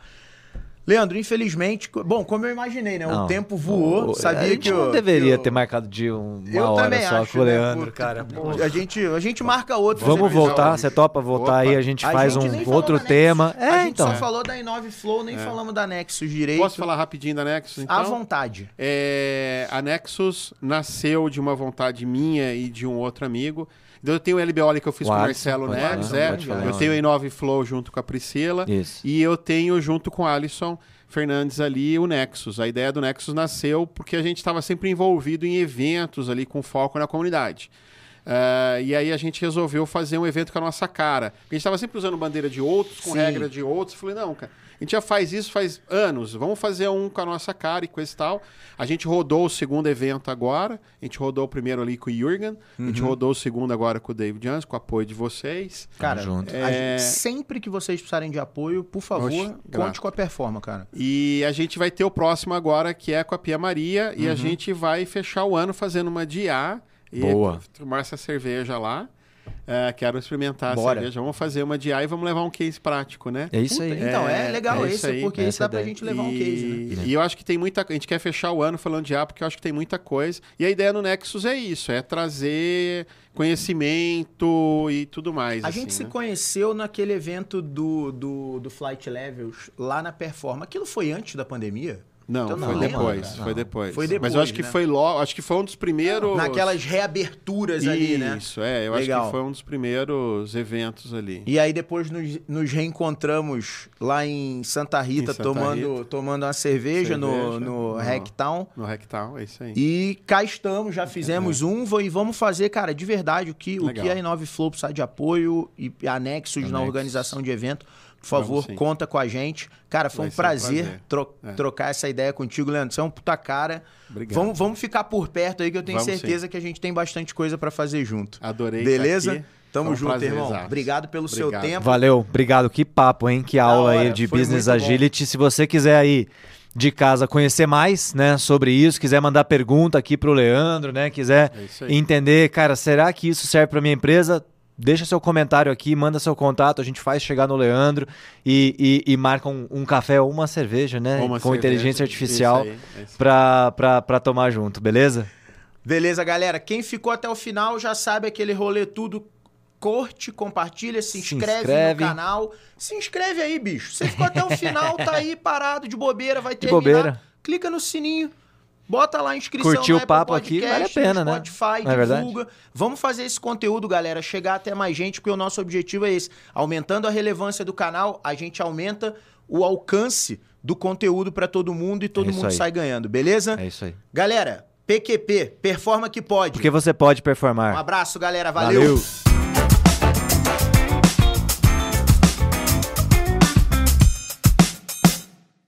A: Leandro, infelizmente, bom, como eu imaginei, né? Não, o tempo voou, o, sabia a gente que
B: eu, não deveria eu, ter marcado de uma eu hora só acho, com o né? Leandro, né? cara.
A: A gente, a gente marca outro.
B: Vamos voltar, você topa voltar Opa. aí, a gente a faz gente um outro tema.
A: É, a gente então. só falou da Inove Flow, nem é. falamos da Nexus direito.
C: Posso falar rapidinho da Nexus, então?
A: À vontade.
C: É, a Nexus nasceu de uma vontade minha e de um outro amigo. Então eu tenho o LBOL que eu fiz o com o Marcelo Neves, é. Eu tenho o Inove Flow junto com a Priscila. Isso. E eu tenho junto com o Alisson Fernandes ali o Nexus. A ideia do Nexus nasceu porque a gente estava sempre envolvido em eventos ali com foco na comunidade. Uh, e aí a gente resolveu fazer um evento com a nossa cara. A gente estava sempre usando bandeira de outros, com Sim. regra de outros. Falei, não, cara, a gente já faz isso faz anos, vamos fazer um com a nossa cara e coisa e tal. A gente rodou o segundo evento agora, a gente rodou o primeiro ali com o Jürgen, uhum. a gente uhum. rodou o segundo agora com o David Jones, com o apoio de vocês.
A: Cara, junto. É... Gente, sempre que vocês precisarem de apoio, por favor, Oxe, conte grato. com a Performa, cara.
C: E a gente vai ter o próximo agora, que é com a Pia Maria, uhum. e a uhum. gente vai fechar o ano fazendo uma DIA. E
B: Boa.
C: tomar essa cerveja lá. É, quero experimentar Bora. a cerveja. Vamos fazer uma DI e vamos levar um case prático, né?
B: É isso aí.
A: Então, é, é legal é esse, aí. porque Essa dá pra gente levar e... um case, né?
C: E eu acho que tem muita... A gente quer fechar o ano falando de A, porque eu acho que tem muita coisa. E a ideia no Nexus é isso, é trazer conhecimento e tudo mais.
A: A
C: assim,
A: gente
C: né?
A: se conheceu naquele evento do, do, do Flight Levels, lá na Performa. Aquilo foi antes da pandemia?
C: Não, então, foi, não, depois, foi depois. Foi depois. Mas eu acho que né? foi logo, acho que foi um dos primeiros.
A: Naquelas reaberturas Isso, ali, né?
C: Isso, é. Eu Legal. acho que foi um dos primeiros eventos ali.
A: E aí depois nos, nos reencontramos lá em Santa Rita, em Santa tomando, Rita. tomando uma cerveja, cerveja no, no, no Hacktown.
C: No Hacktown, é isso aí.
A: E cá estamos, já fizemos é. um e vamos fazer, cara, de verdade, o que, o que a Inove Flow precisa de apoio e anexos na organização de evento por favor, conta com a gente. Cara, foi Vai um prazer, um prazer. Tro é. trocar essa ideia contigo, Leandro. Você é um puta cara. Obrigado. Vamos, vamos ficar por perto aí, que eu tenho vamos certeza sim. que a gente tem bastante coisa para fazer junto.
C: Adorei.
A: Beleza? Tamo um junto, irmão. Exato. Obrigado pelo obrigado. seu tempo.
B: Valeu, obrigado. Que papo, hein? Que aula aí de Business Agility. Bom. Se você quiser aí de casa conhecer mais, né, sobre isso, quiser mandar pergunta aqui pro Leandro, né, quiser é entender, cara, será que isso serve para minha empresa? Deixa seu comentário aqui, manda seu contato, a gente faz chegar no Leandro e, e, e marca um, um, café ou uma cerveja, né? Uma com cerveja, inteligência artificial para tomar junto, beleza?
A: Beleza, galera. Quem ficou até o final já sabe aquele rolê tudo. Curte, compartilha, se inscreve, se inscreve, no canal. Se inscreve aí, bicho. Você ficou até o final, tá aí parado de bobeira, vai terminar. De bobeira. Clica no sininho Bota lá a inscrição
B: Curtiu o papo Podcast, aqui, vale a pena,
A: né? Spotify,
B: Não é
A: divulga. É Vamos fazer esse conteúdo, galera, chegar até mais gente, porque o nosso objetivo é esse. Aumentando a relevância do canal, a gente aumenta o alcance do conteúdo para todo mundo e todo é mundo aí. sai ganhando, beleza?
B: É isso aí.
A: Galera, PQP, performa que pode.
B: Porque você pode performar.
A: Um abraço, galera. Valeu. Valeu.